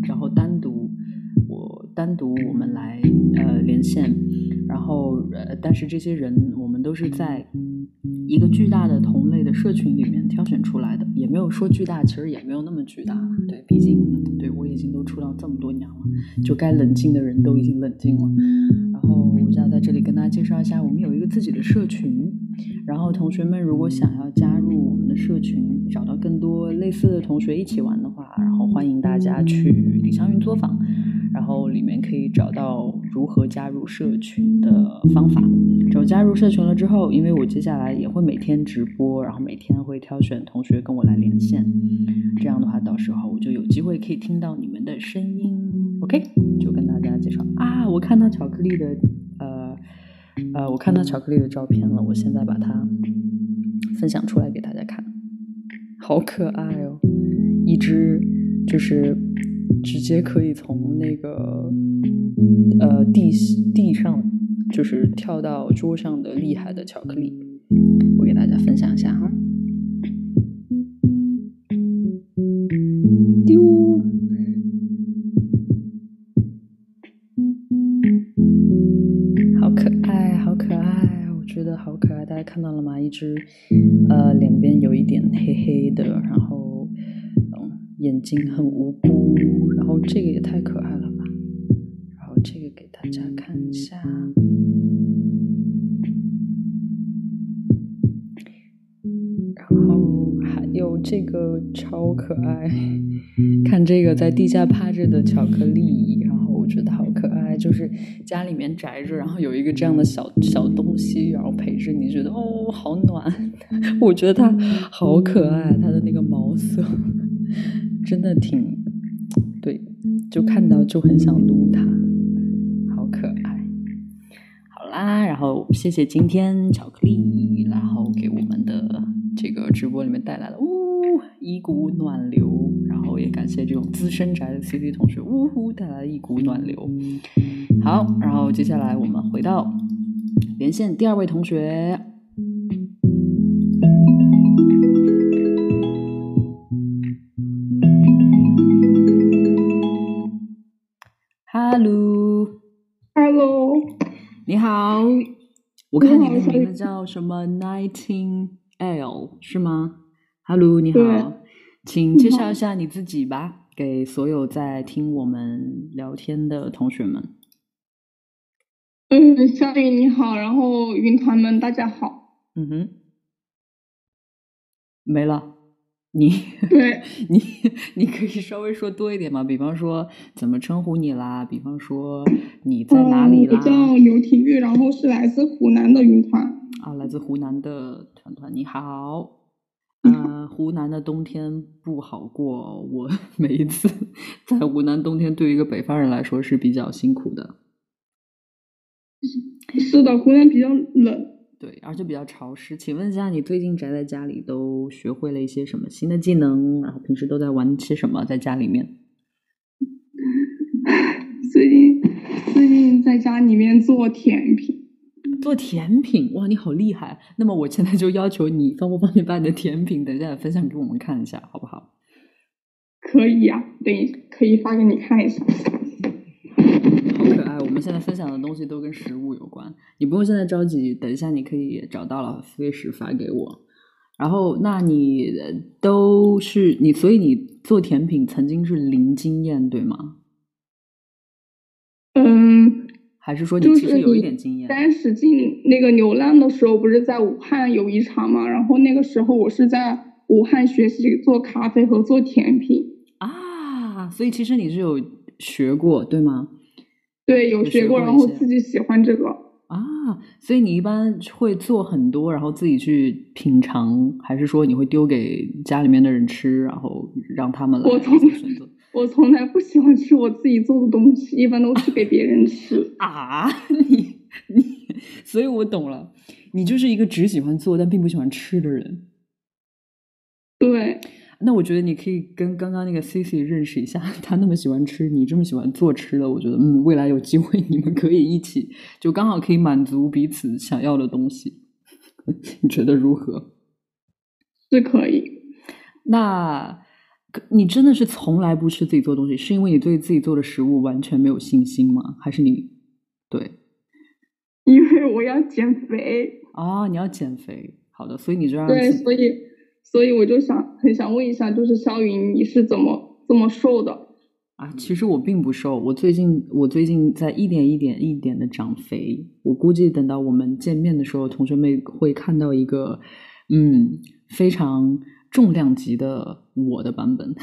然后单独单独我们来呃连线，然后呃但是这些人我们都是在。一个巨大的同类的社群里面挑选出来的，也没有说巨大，其实也没有那么巨大。对，毕竟对我已经都出道这么多年了，就该冷静的人都已经冷静了。然后我就要在这里跟大家介绍一下，我们有一个自己的社群。然后同学们如果想要加入我们的社群，找到更多类似的同学一起玩的话，然后欢迎大家去李香云作坊。然后里面可以找到如何加入社群的方法。只要加入社群了之后，因为我接下来也会每天直播，然后每天会挑选同学跟我来连线。这样的话，到时候我就有机会可以听到你们的声音。OK，就跟大家介绍啊，我看到巧克力的呃呃，我看到巧克力的照片了，我现在把它分享出来给大家看，好可爱哦，一只就是。直接可以从那个呃地地上，就是跳到桌上的厉害的巧克力，我给大家分享一下哈。只呃两边有一点黑黑的，然后嗯眼睛很无辜。然后这个也太可爱了吧！然后这个给大家看一下，然后还有这个超可爱，看这个在地下趴着的巧克力，就是家里面宅着，然后有一个这样的小小东西，然后陪着你，觉得哦好暖，我觉得它好可爱，它的那个毛色真的挺。对，就看到就很想撸它，好可爱。好啦，然后谢谢今天巧克力，然后给我们的这个直播里面带来了呜一股暖流，然后也感谢这种资深宅的 C C 同学呜呼带来一股暖流。好，然后接下来我们回到连线第二位同学。Hello，Hello，你好。我看你的名字叫什么？Nightingale 是吗？Hello，你好，请介绍一下你自己吧，给所有在听我们聊天的同学们。嗯，小雨你好，然后云团们大家好。嗯哼，没了。你对 你，你可以稍微说多一点吗？比方说怎么称呼你啦？比方说你在哪里啦？我叫刘体育，然后是来自湖南的云团。啊，来自湖南的团团，你好。呃，湖南的冬天不好过，我 每一次在湖南冬天，对于一个北方人来说是比较辛苦的。是的，湖南比较冷。对，而且比较潮湿。请问一下，你最近宅在家里都学会了一些什么新的技能？然后平时都在玩些什么？在家里面？最近最近在家里面做甜品，做甜品哇，你好厉害！那么我现在就要求你，方不方便把你的甜品等一下分享给我们看一下，好不好？可以呀、等一可以发给你看一下。好可爱！我们现在分享的东西都跟食物有关，你不用现在着急，等一下你可以找到了随时发给我。然后，那你呃都是你，所以你做甜品曾经是零经验，对吗？嗯，还是说你就是其实有一点经验？三十进那个流浪的时候，不是在武汉有一场嘛？然后那个时候我是在武汉学习做咖啡和做甜品。啊，所以其实你是有学过，对吗？对，有有学学过，然后自己喜欢这个。啊，所以你一般会做很多，然后自己去品尝，还是说你会丢给家里面的人吃，然后让他们来我从做选择？我从来不喜欢吃我自己做的东西，一般都是给别人吃。啊，你你，所以我懂了，你就是一个只喜欢做但并不喜欢吃的人。对，那我觉得你可以跟刚刚那个 Cici 认识一下，他那么喜欢吃，你这么喜欢做吃的，我觉得嗯，未来有机会你们可以一起，就刚好可以满足彼此想要的东西。你觉得如何？是可以。那可你真的是从来不吃自己做的东西，是因为你对自己做的食物完全没有信心吗？还是你对 因为我要减肥，啊、你要减肥？好的，所以你就让对，所以所以我就想很想问一下，就是肖云，你是怎么这么瘦的？啊，其实我并不瘦，我最近我最近在一点一点一点的长肥。我估计等到我们见面的时候，同学们会看到一个嗯非常重量级的我的版本。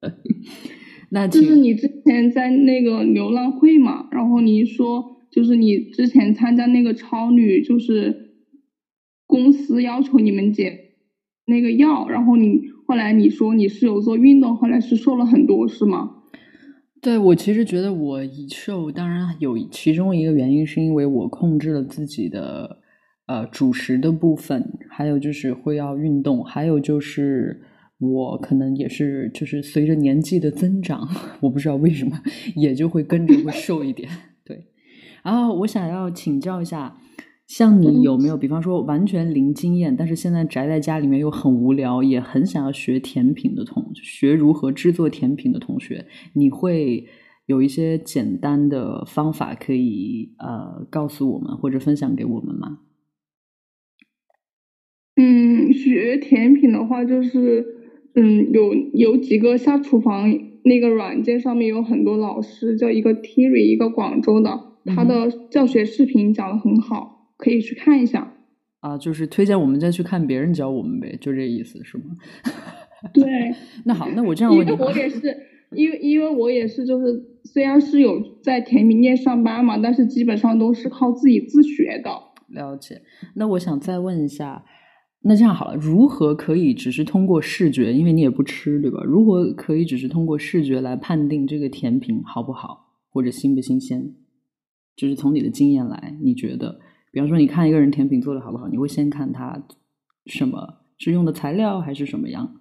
那就是你之前在那个流浪会嘛，然后你说就是你之前参加那个超女，就是公司要求你们减那个药，然后你后来你说你是有做运动，后来是瘦了很多，是吗？对我其实觉得我一瘦，当然有其中一个原因是因为我控制了自己的呃主食的部分，还有就是会要运动，还有就是我可能也是就是随着年纪的增长，我不知道为什么也就会跟着会瘦一点。对，然后我想要请教一下，像你有没有，比方说完全零经验，但是现在宅在家里面又很无聊，也很想要学甜品的同学如何制作甜品的同学，你会有一些简单的方法可以呃告诉我们或者分享给我们吗？嗯，学甜品的话，就是嗯，有有几个下厨房那个软件上面有很多老师，叫一个 Terry，一个广州的，他的教学视频讲的很好，可以去看一下。啊，就是推荐我们再去看别人教我们呗，就这意思是吗？对，那好，那我这样问你吧，我也是，因为因为我也是，就是虽然是有在甜品店上班嘛，但是基本上都是靠自己自学的。了解。那我想再问一下，那这样好了，如何可以只是通过视觉，因为你也不吃，对吧？如何可以只是通过视觉来判定这个甜品好不好，或者新不新鲜？就是从你的经验来，你觉得，比方说你看一个人甜品做的好不好，你会先看他什么是用的材料还是什么样？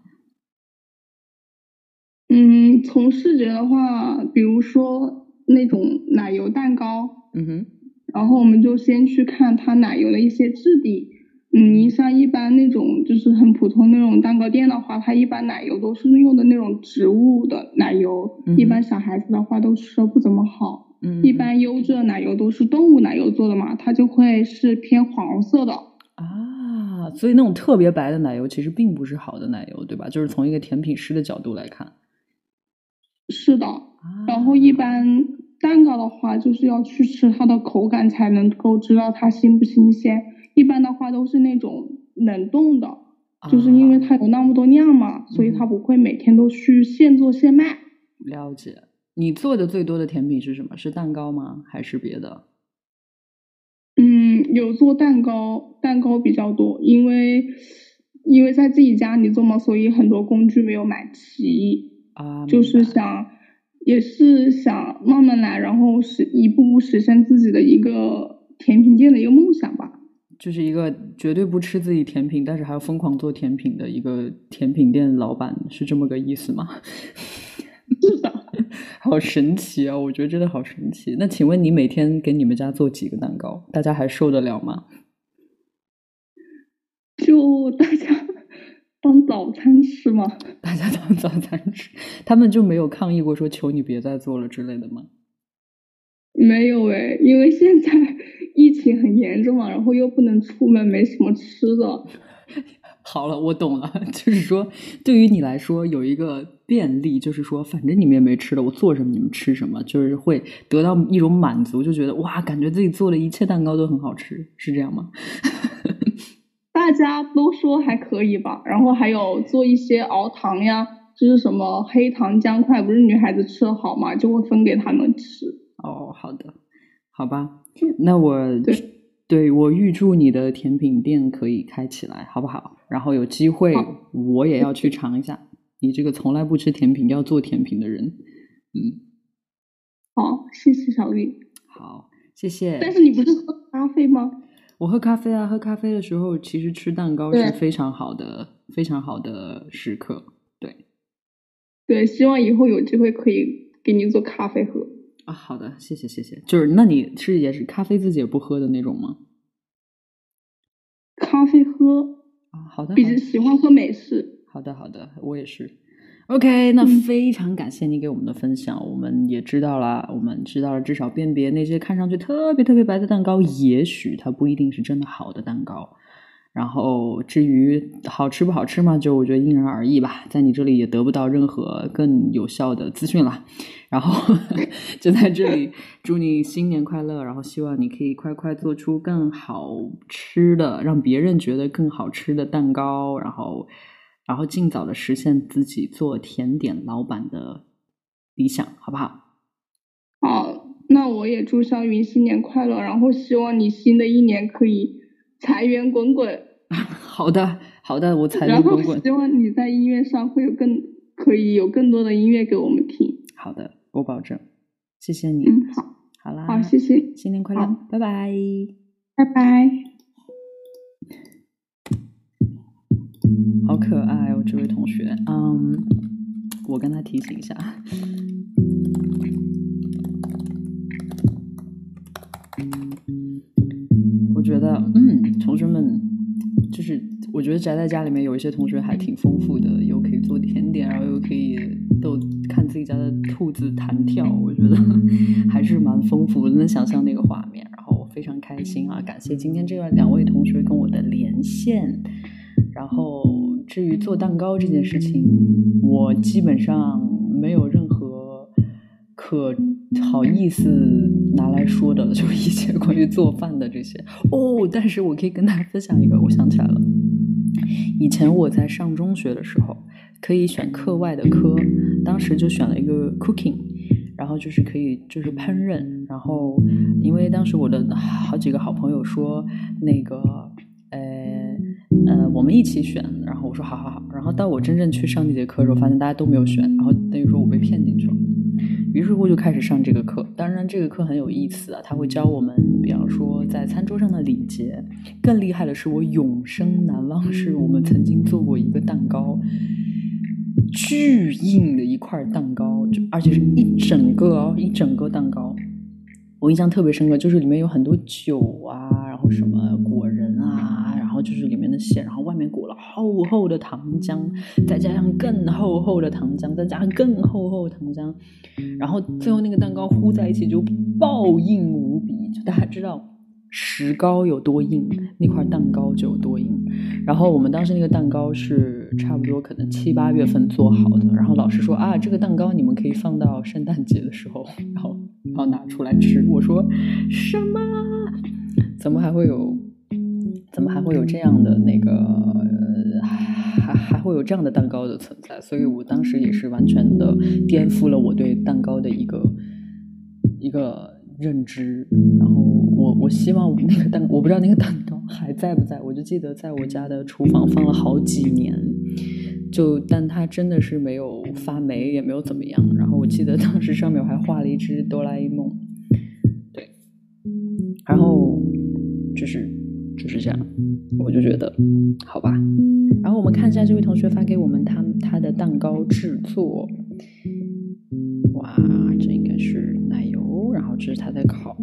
嗯，从视觉的话，比如说那种奶油蛋糕，嗯哼，然后我们就先去看它奶油的一些质地。嗯，你像一般那种就是很普通那种蛋糕店的话，它一般奶油都是用的那种植物的奶油，嗯一般小孩子的话都吃的不怎么好。嗯，一般优质的奶油都是动物奶油做的嘛，它就会是偏黄色的。啊，所以那种特别白的奶油其实并不是好的奶油，对吧？就是从一个甜品师的角度来看。是的，然后一般蛋糕的话，就是要去吃它的口感才能够知道它新不新鲜。一般的话都是那种冷冻的，就是因为它有那么多量嘛，所以它不会每天都去现做现卖。了解。你做的最多的甜品是什么？是蛋糕吗？还是别的？嗯，有做蛋糕，蛋糕比较多，因为因为在自己家里做嘛，所以很多工具没有买齐。啊，就是想，也是想慢慢来，然后实一步步实现自己的一个甜品店的一个梦想吧。就是一个绝对不吃自己甜品，但是还要疯狂做甜品的一个甜品店老板，是这么个意思吗？是的，好神奇啊！我觉得真的好神奇。那请问你每天给你们家做几个蛋糕？大家还受得了吗？就大家 当早餐吃吗？大家当早餐吃，他们就没有抗议过说求你别再做了之类的吗？没有诶，因为现在疫情很严重嘛，然后又不能出门，没什么吃的。好了，我懂了，就是说，对于你来说有一个便利，就是说，反正你们也没吃的，我做什么你们吃什么，就是会得到一种满足，就觉得哇，感觉自己做的一切蛋糕都很好吃，是这样吗？大家都说还可以吧，然后还有做一些熬糖呀，就是什么黑糖姜块，不是女孩子吃的好嘛，就会分给他们吃。哦，好的，好吧，那我对我预祝你的甜品店可以开起来，好不好？然后有机会我也要去尝一下你这个从来不吃甜品要做甜品的人。嗯，好，谢谢小玉。好，谢谢。但是你不是喝咖啡吗？我喝咖啡啊，喝咖啡的时候其实吃蛋糕是非常好的，非常好的时刻。对，对，希望以后有机会可以给你做咖啡喝。啊，好的，谢谢谢谢。就是那你是也是咖啡自己也不喝的那种吗？咖啡喝啊，好的，比较喜欢喝美式。好的好的，我也是。OK，那非常感谢你给我们的分享，我们也知道了，我们知道了，至少辨别那些看上去特别特别白的蛋糕，也许它不一定是真的好的蛋糕。然后至于好吃不好吃嘛，就我觉得因人而异吧，在你这里也得不到任何更有效的资讯了。然后 就在这里祝你新年快乐，然后希望你可以快快做出更好吃的，让别人觉得更好吃的蛋糕，然后然后尽早的实现自己做甜点老板的理想，好不好？好，那我也祝肖云新年快乐，然后希望你新的一年可以。财源滚滚，好的好的，我财源滚滚。希望你在音乐上会有更可以有更多的音乐给我们听。好的，我保证。谢谢你。嗯，好，好啦，好，谢谢，新年快乐，拜拜，拜拜。好可爱哦，这位同学。嗯，我跟他提醒一下。我觉得嗯，同学们就是我觉得宅在家里面有一些同学还挺丰富的，又可以做甜点，然后又可以逗看自己家的兔子弹跳，我觉得还是蛮丰富的，能想象那个画面。然后我非常开心啊，感谢今天这两位同学跟我的连线。然后至于做蛋糕这件事情，我基本上没有任何可。好意思拿来说的，就一些关于做饭的这些哦。但是我可以跟大家分享一个，我想起来了，以前我在上中学的时候，可以选课外的科，当时就选了一个 cooking，然后就是可以就是烹饪。然后因为当时我的好几个好朋友说那个呃呃我们一起选，然后我说好好好。然后到我真正去上那节课的时候，发现大家都没有选，然后等于说我被骗进去了。于是乎就开始上这个课，当然这个课很有意思啊，他会教我们，比方说在餐桌上的礼节。更厉害的是，我永生难忘，是我们曾经做过一个蛋糕，巨硬的一块蛋糕，就而且是一整个哦，一整个蛋糕。我印象特别深刻，就是里面有很多酒啊，然后什么果仁啊，然后就是里面的馅，然后外面裹了厚厚的糖浆，再加上更厚厚的糖浆，再加上更厚厚的糖浆，然后最后那个蛋糕糊在一起就爆硬无比，就大家知道。石膏有多硬，那块蛋糕就有多硬。然后我们当时那个蛋糕是差不多可能七八月份做好的。然后老师说啊，这个蛋糕你们可以放到圣诞节的时候，然后然后拿出来吃。我说什么？怎么还会有？怎么还会有这样的那个？还还会有这样的蛋糕的存在？所以我当时也是完全的颠覆了我对蛋糕的一个一个。认知，然后我我希望那个蛋，我不知道那个蛋糕还在不在，我就记得在我家的厨房放了好几年，就但它真的是没有发霉，也没有怎么样。然后我记得当时上面我还画了一只哆啦 A 梦，对，然后就是就是这样，我就觉得好吧。然后我们看一下这位同学发给我们他他的蛋糕制作，哇，这应该是奶油，然后这是他在烤。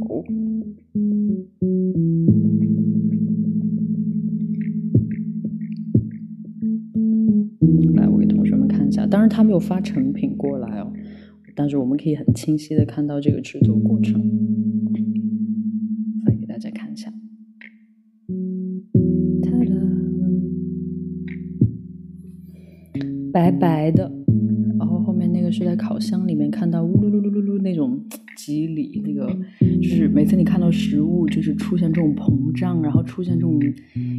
来，我给同学们看一下，当然他没有发成品过来哦，但是我们可以很清晰的看到这个制作过程，发给大家看一下。白白的，然后后面那个是在烤箱里面看到呜噜噜噜噜噜那种肌理，那个就是每次你看到食物就是出现这种膨胀，然后出现这种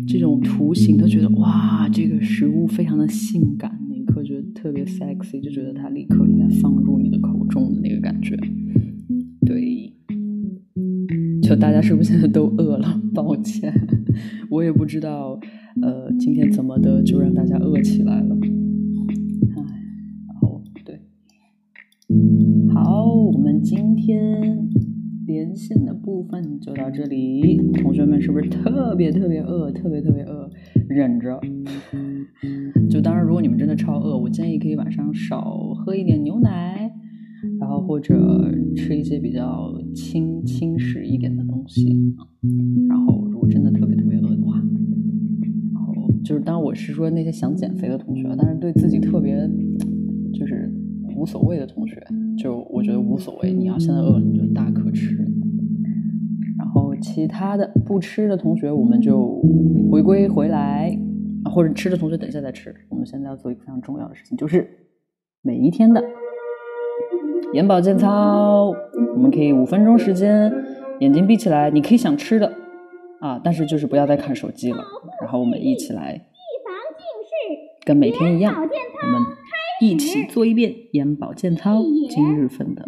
这种图形，都觉得哇，这个食物非常的性感，那一刻觉得特别 sexy，就觉得它立刻应该放入你的口中的那个感觉。对，就大家是不是现在都饿了？抱歉，我也不知道，呃，今天怎么的就让大家饿起来了。然后对好，我们今天连线的部分就到这里。同学们是不是特别特别饿，特别特别饿？忍着。就当然，如果你们真的超饿，我建议可以晚上少喝一点牛奶，然后或者吃一些比较轻轻食一点的东西。然后，如果真的特别，就是当然我是说那些想减肥的同学，但是对自己特别就是。无所谓的同学，就我觉得无所谓。你要现在饿了，你就大可吃。然后其他的不吃的同学，我们就回归回来，或者吃的同学等一下再吃。我们现在要做一个非常重要的事情，就是每一天的眼保健操。我们可以五分钟时间，眼睛闭起来，你可以想吃的啊，但是就是不要再看手机了。然后我们一起来，跟每天一样，我们。一起做一遍眼保健操，今日份的。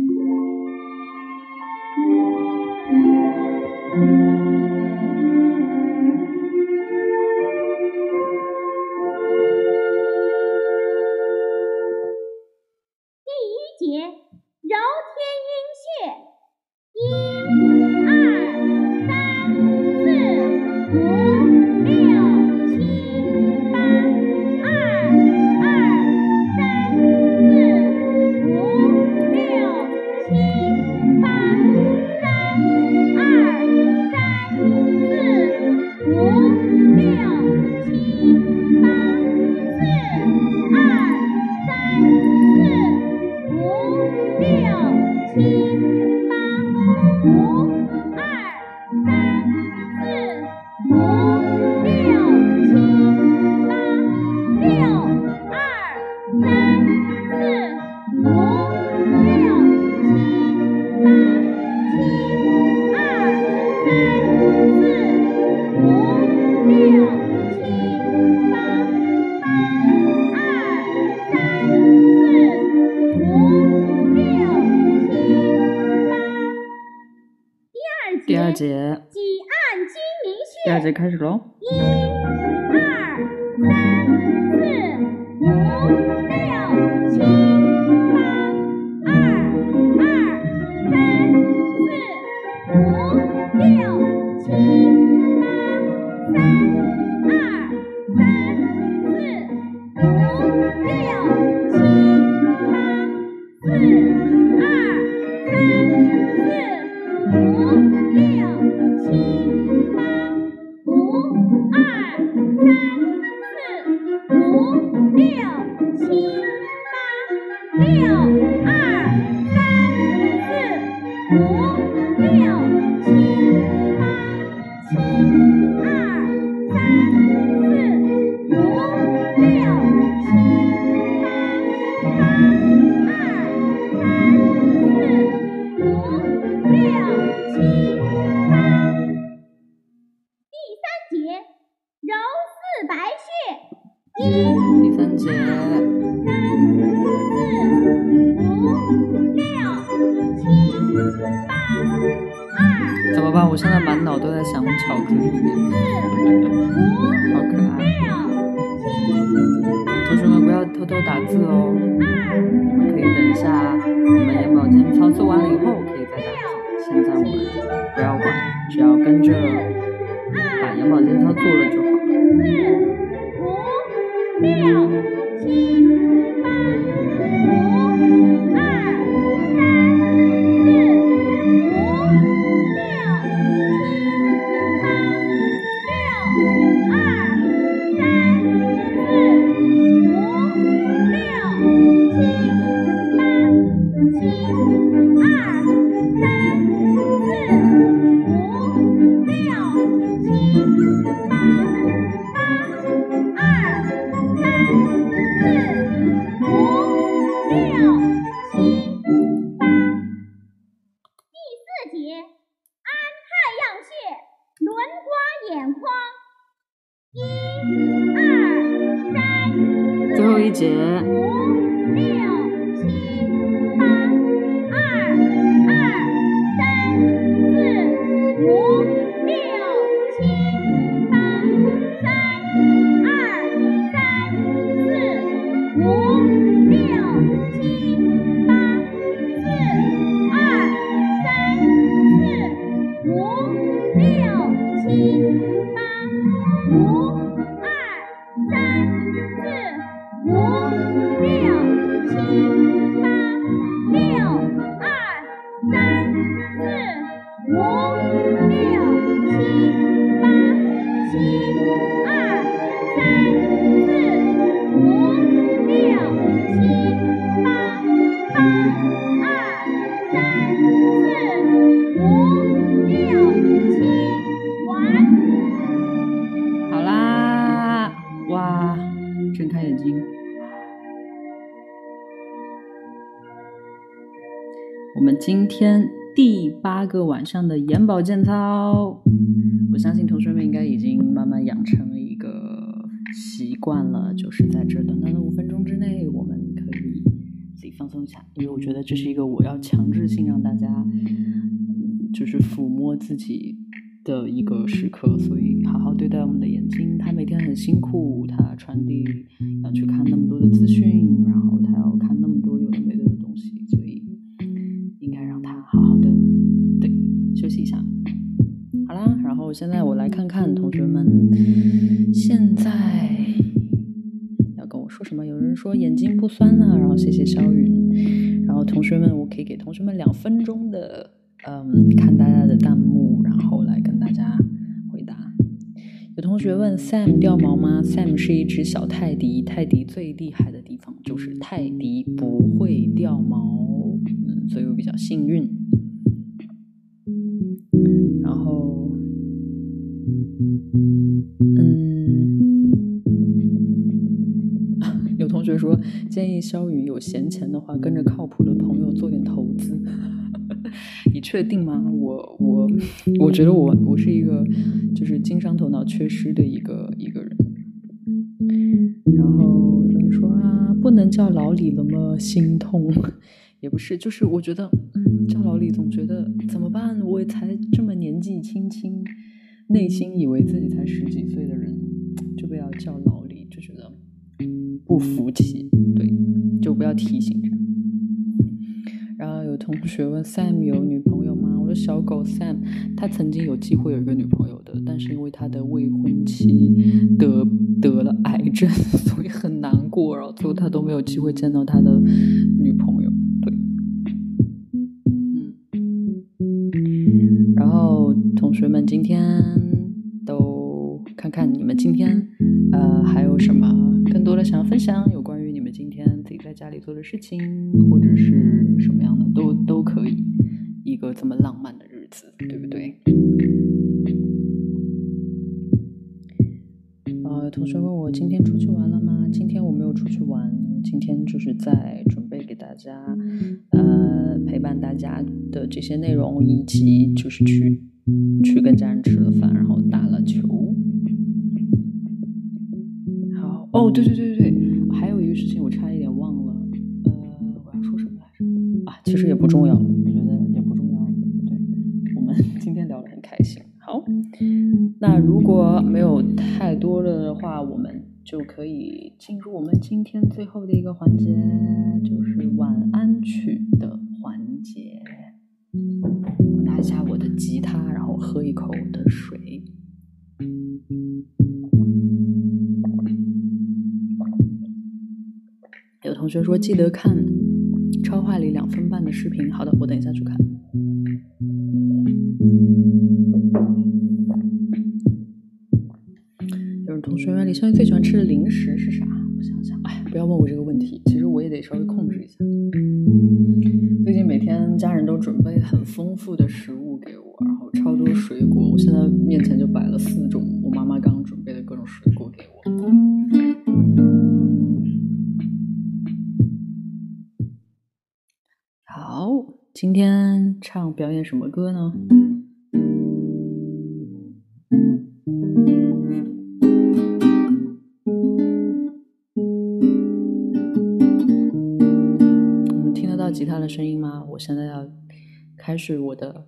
上的眼保健操，我相信同学们应该已经慢慢养成了一个习惯了，就是在这短短的五分钟之内，我们可以自己放松一下，因为我觉得这是一个我要强制性让大家就是抚摸自己的一个时刻，所以好好对待我们的眼睛。他每天很辛苦，他传递要去看那么多的资讯，然后他要看那么多有的没的的东西，所以现在我来看看同学们现在要跟我说什么。有人说眼睛不酸了，然后谢谢肖云。然后同学们，我可以给同学们两分钟的，嗯，看大家的弹幕，然后来跟大家回答。有同学问 Sam 掉毛吗？Sam 是一只小泰迪，泰迪最厉害的地方就是泰迪不会掉毛，嗯，所以我比较幸运。嗯，有同学说建议肖宇有闲钱的话，跟着靠谱的朋友做点投资。你确定吗？我我我觉得我我是一个就是经商头脑缺失的一个一个人。然后有人说啊，不能叫老李了吗？心痛。也不是，就是我觉得，嗯，叫老李总觉得怎么办？我才这么年纪轻轻，内心以为自己才十几岁的人，就不要叫老李，就觉得不服气。对，就不要提醒这样。然后有同学问 Sam 有女朋友吗？我的小狗 Sam，他曾经有机会有一个女朋友的，但是因为他的未婚妻得得了癌症，所以很难过，然后最后他都没有机会见到他的女朋友。对，嗯。然后同学们今天都看看你们今天呃还有什么更多的想要分享，有关于你们今天自己在家里做的事情，或者是什么样的都都可以。一个这么浪漫的日子，对不对？呃，同学问我今天出去玩了吗？今天我没有出去玩，今天就是在准备给大家，呃，陪伴大家的这些内容，以及就是去去跟家人吃了饭，然后打了球。好，哦，对对对对对，还有一个事情我差一点忘了，呃，我要说什么来着？啊，其实也不重要，我觉得也不重要。对，我们 今天聊得很开心。好，那如果没有太多的话，我们就可以进入我们今天最后的一个环节，就是晚安曲的环节。下我的吉他，然后喝一口我的水。有同学说记得看超话里两分半的视频。好的，我等一下去看。有人同学问李逍遥最喜欢吃的零食是啥？我想想，哎，不要问我这个问题，其实我也得稍微控制一下。准备很丰富的食物给我，然后超多水果，我现在面前就摆了四种我妈妈刚准备的各种水果给我。好，今天唱表演什么歌呢？你们听得到吉他的声音吗？我现在要开始我的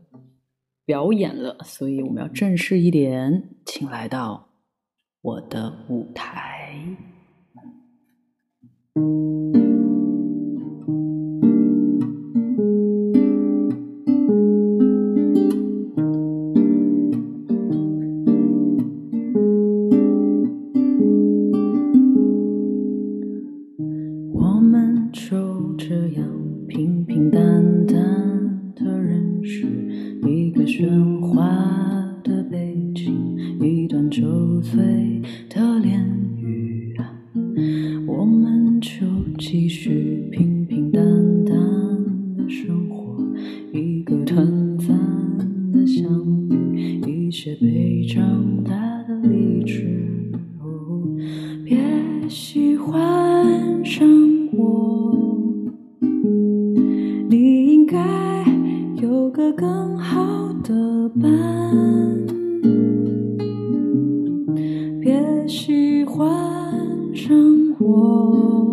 表演了，所以我们要正式一点，请来到我的舞台。的伴。别喜欢上我，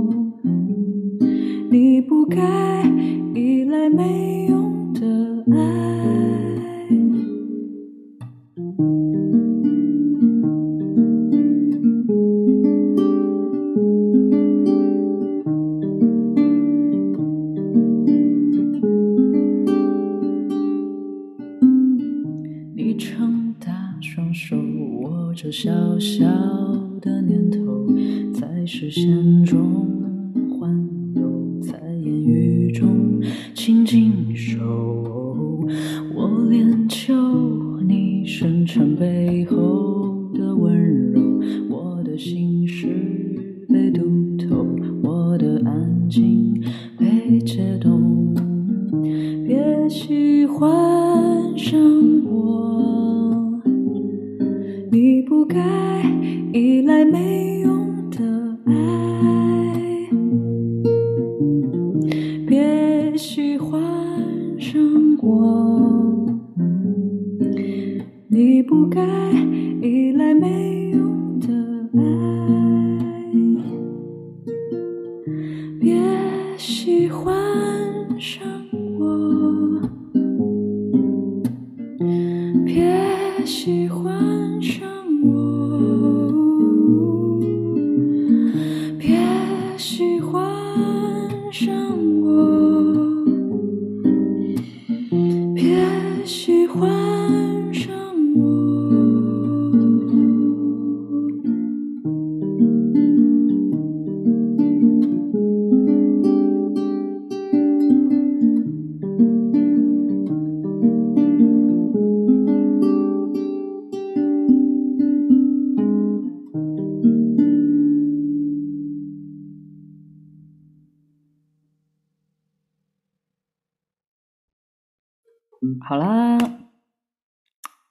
好啦，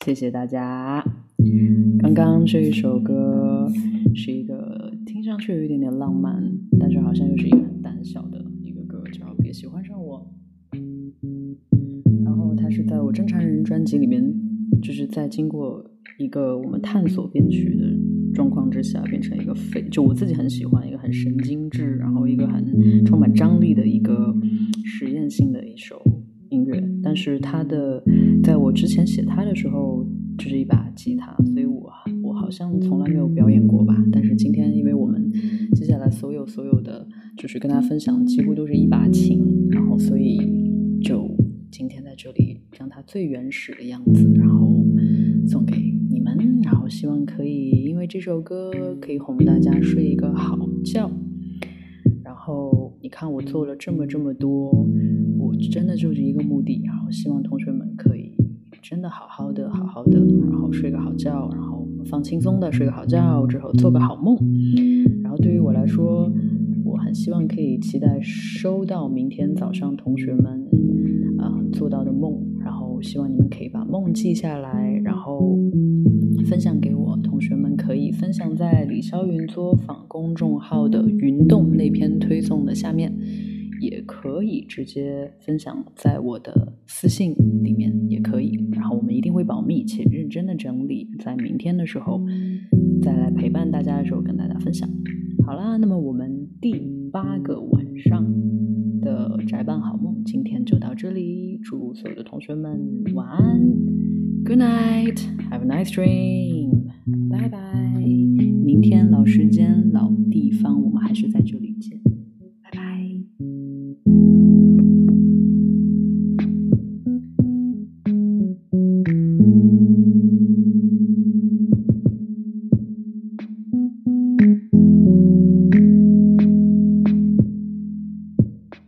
谢谢大家。刚刚这一首歌是一个听上去有一点点浪漫，但是好像又是一个很胆小的一个歌，叫《别喜欢上我》。然后它是在我《正常人》专辑里面，就是在经过一个我们探索编曲的状况之下，变成一个非就我自己很喜欢一个很神经质，然后一个很充满张力的一个实验性的一首音乐。但是他的在我之前写他的时候，就是一把吉他，所以我我好像从来没有表演过吧。但是今天，因为我们接下来所有所有的就是跟大家分享，几乎都是一把琴，然后所以就今天在这里让它最原始的样子，然后送给你们。然后希望可以因为这首歌可以哄大家睡一个好觉。然后你看我做了这么这么多，我真的就是一个目的，然后希望同学们可以真的好好的、好好的，然后睡个好觉，然后放轻松的睡个好觉之后做个好梦。然后对于我来说，我很希望可以期待收到明天早上同学们啊、做到的梦，然后希望你们可以把梦记下来，然后分享给我。同学们可以分享在李霄云作坊公众号的云动那篇推送的下面，也可以直接分享在我的私信里面，也可以。然后我们一定会保密且认真的整理，在明天的时候再来陪伴大家的时候跟大家分享。好啦，那么我们第八个晚上的宅办好梦，今天就到这里。祝所有的同学们晚安，Good night, have a nice dream，拜拜。明天老时间、老地方，我们还是在这里见。